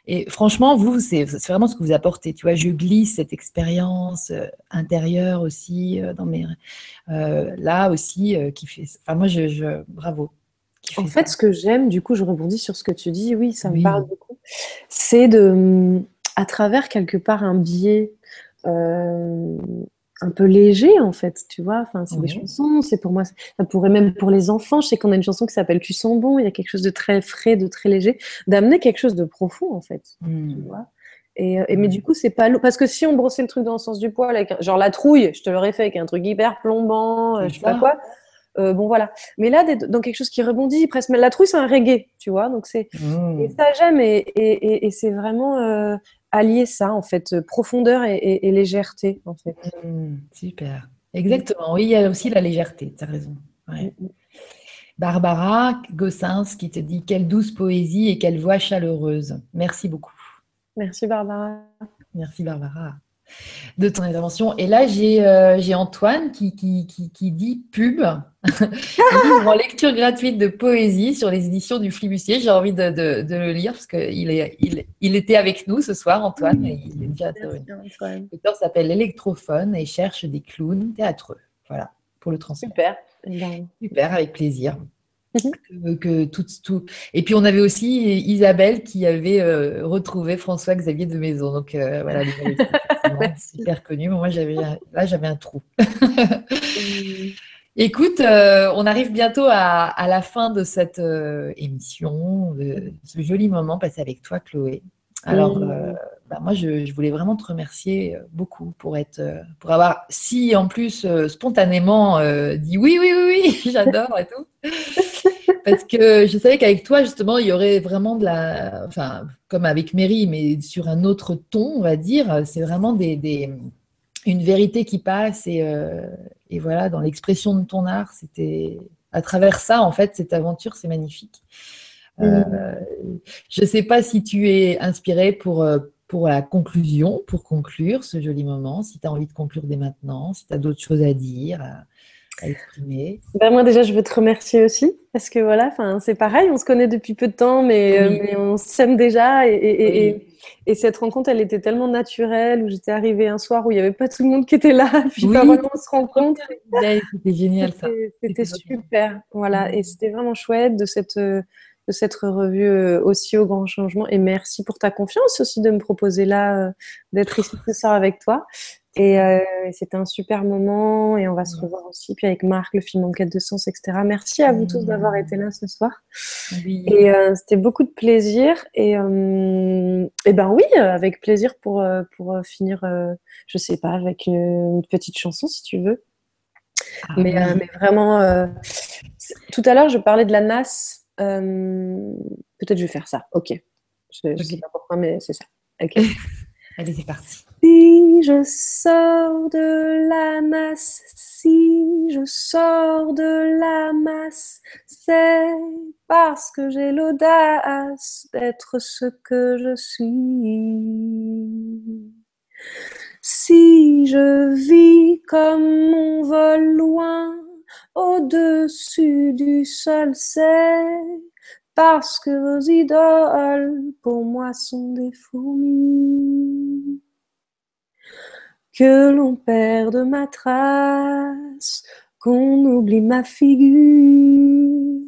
et franchement, vous, c'est vraiment ce que vous apportez. Tu vois, je glisse cette expérience euh, intérieure aussi euh, dans mes. là aussi, qui fait. Enfin, moi, je. bravo. En fait, ce que j'aime, du coup, je rebondis sur ce que tu dis. Oui, ça me parle beaucoup. C'est de, à travers quelque part un biais un peu léger en fait, tu vois. Enfin, c'est des chansons, c'est pour moi, ça pourrait même pour les enfants. Je sais qu'on a une chanson qui s'appelle Tu sens bon. Il y a quelque chose de très frais, de très léger, d'amener quelque chose de profond en fait, tu mmh. vois. Et, euh, mais du coup, c'est pas lourd. Parce que si on brossait le truc dans le sens du poil, avec, genre la trouille, je te l'aurais fait avec un truc hyper plombant, euh, je sais pas quoi. Euh, bon voilà. Mais là, dans quelque chose qui rebondit, presque. Mais la trouille, c'est un reggae, tu vois. Donc c'est mmh. et ça j'aime et, et, et c'est vraiment allier ça, en fait, euh, profondeur et, légèreté, en fait. Mmh, super. Exactement. Oui, il y a aussi la légèreté, tu as raison. Mmh, mmh. Barbara Gossens qui te dit quelle douce poésie et quelle voix chaleureuse. Merci beaucoup. Merci Barbara. Merci Barbara de ton intervention. Et là, j'ai euh, Antoine qui, qui, qui, dit pub, livre en lecture gratuite de poésie sur les éditions du Flibustier. J'ai envie de, de, le lire parce qu'il est, il, il, était avec nous ce soir, Antoine. il est déjà L'auteur s'appelle Électrophone et cherche des clowns théâtreux. Voilà, pour le transfert. Super. Super, avec plaisir. Mhm. que, tout, tout, Et puis on avait aussi Isabelle qui avait euh, retrouvé François-Xavier de Maison. Donc euh, voilà, super connu. Moi, j'avais là, j'avais un trou. Écoute, euh, on arrive bientôt à, à, la fin de cette émission, de ce joli moment passé avec toi, Chloé. Alors, bah, moi, je, je, voulais vraiment te remercier beaucoup pour être, pour avoir si en plus spontanément dit oui, oui, oui, oui, j'adore et tout. Parce que je savais qu'avec toi, justement, il y aurait vraiment de la. Enfin, comme avec Mary, mais sur un autre ton, on va dire. C'est vraiment des, des, une vérité qui passe. Et, euh, et voilà, dans l'expression de ton art, c'était. À travers ça, en fait, cette aventure, c'est magnifique. Euh, mm. je ne sais pas si tu es inspiré pour, euh, pour la conclusion, pour conclure ce joli moment, si tu as envie de conclure dès maintenant, si tu as d'autres choses à dire à exprimer ben Moi, déjà, je veux te remercier aussi, parce que voilà, c'est pareil, on se connaît depuis peu de temps, mais, euh, mais on s'aime déjà. Et, et, et, cette rencontre, elle était tellement naturelle, où j'étais arrivée un soir où il n'y avait pas tout le monde qui était là, puis oui. on se rencontre. C'était génial, ça. C'était super, voilà, et c'était vraiment chouette de cette de cette revue euh, aussi au grand changement. Et merci pour ta confiance aussi de me proposer là, euh, d'être ici ce soir avec toi. Et euh, c'était un super moment et on va se revoir aussi. Puis avec Marc, le film Enquête de sens, etc. Merci à vous tous d'avoir été là ce soir. Et euh, c'était beaucoup de plaisir. Et, euh, et ben oui, avec plaisir pour, pour finir, je sais pas, avec une, petite chanson si tu veux. Ah mais, mais, vraiment, tout à l'heure, je parlais de la NAS. Peut-être je vais faire ça. Ok. Je ne sais pas pourquoi, mais c'est ça. Ok. Allez, c'est parti. Si je sors de la masse, si je sors de la masse, c'est parce que j'ai l'audace d'être ce que je suis. Si je vis comme mon vol loin au-dessus du sol, c'est parce que vos idoles pour moi sont des fourmis. Que l'on perde ma trace, qu'on oublie ma figure,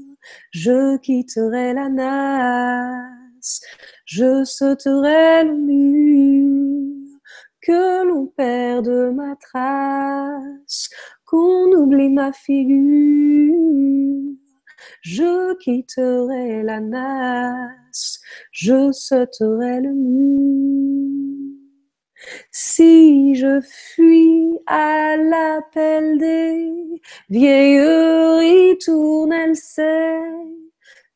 je quitterai la nasse, je sauterai le mur. Que l'on perde ma trace, qu'on oublie ma figure je quitterai la nasse, je sauterai le mur. Si je fuis à l'appel des vieilleries tournelles, c'est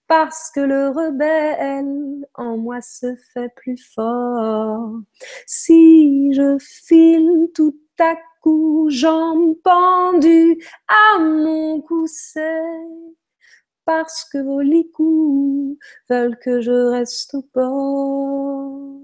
parce que le rebelle en moi se fait plus fort. Si je file tout à coup, jambes pendues à mon coussin, parce que vos licous veulent que je reste au bord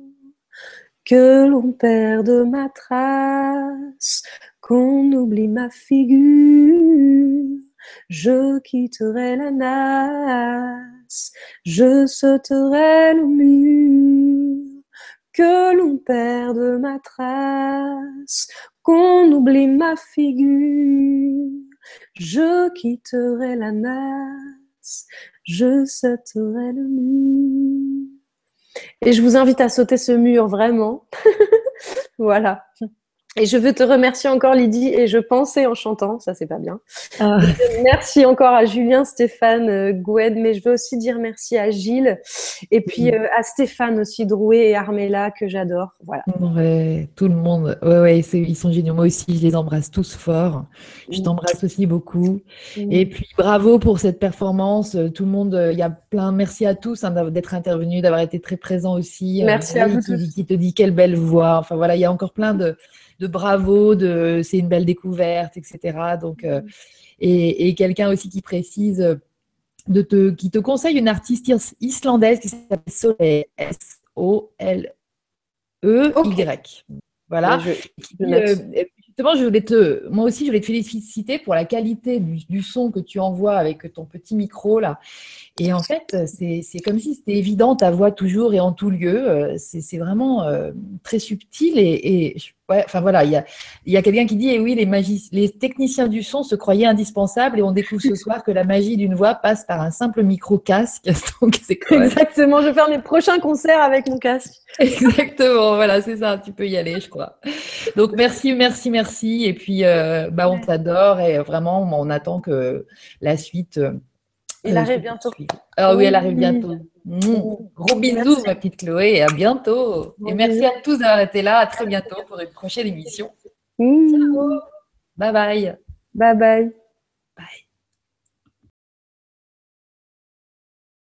que l'on perde ma trace, qu'on oublie ma figure, je quitterai la nasse, je sauterai le mur, que l'on perde ma trace, qu'on oublie ma figure, je quitterai la nasse, je sauterai le mur. Et je vous invite à sauter ce mur, vraiment. voilà. Et je veux te remercier encore, Lydie, et je pensais en chantant, ça c'est pas bien. Ah. Merci encore à Julien, Stéphane, euh, Gwen, mais je veux aussi dire merci à Gilles, et puis euh, à Stéphane aussi, Drouet et Armella, que j'adore. Voilà. Ouais, tout le monde. Ouais, ouais, ils sont géniaux. Moi aussi, je les embrasse tous fort. Je t'embrasse aussi beaucoup. Et puis, bravo pour cette performance. Euh, tout le monde, il y a plein, merci à tous hein, d'être intervenus, d'avoir été très présents aussi. Merci à vous. Qui, qui te dit quelle belle voix. Enfin voilà, il y a encore plein de de bravo, de c'est une belle découverte, etc. Donc, euh, et, quelqu'un aussi qui précise, de te, qui te conseille une artiste islandaise qui s'appelle Soleil, S-O-L-E-Y. Voilà. Euh, justement, je voulais te, moi aussi, je voulais te féliciter pour la qualité du, du, son que tu envoies avec ton petit micro là. Et en fait, c'est comme si c'était évident, ta voix toujours et en tout lieu. Euh, c'est vraiment euh, très subtil. Et, et ouais, enfin voilà, il y a, y a quelqu'un qui dit eh oui, les, les techniciens du son se croyaient indispensables et on découvre ce soir que la magie d'une voix passe par un simple micro-casque. Exactement, je vais faire mes prochains concerts avec mon casque. Exactement, voilà, c'est ça, tu peux y aller, je crois. Donc merci, merci, merci. Et puis, euh, bah, on t'adore et vraiment, on attend que la suite. Elle arrive bientôt. Ah oui, elle arrive bientôt. Mmh. Gros bisous, ma petite Chloé, et à bientôt. et merci à tous d'avoir été là. À très bientôt pour une prochaine émission. Mmh. Bye bye. Bye bye.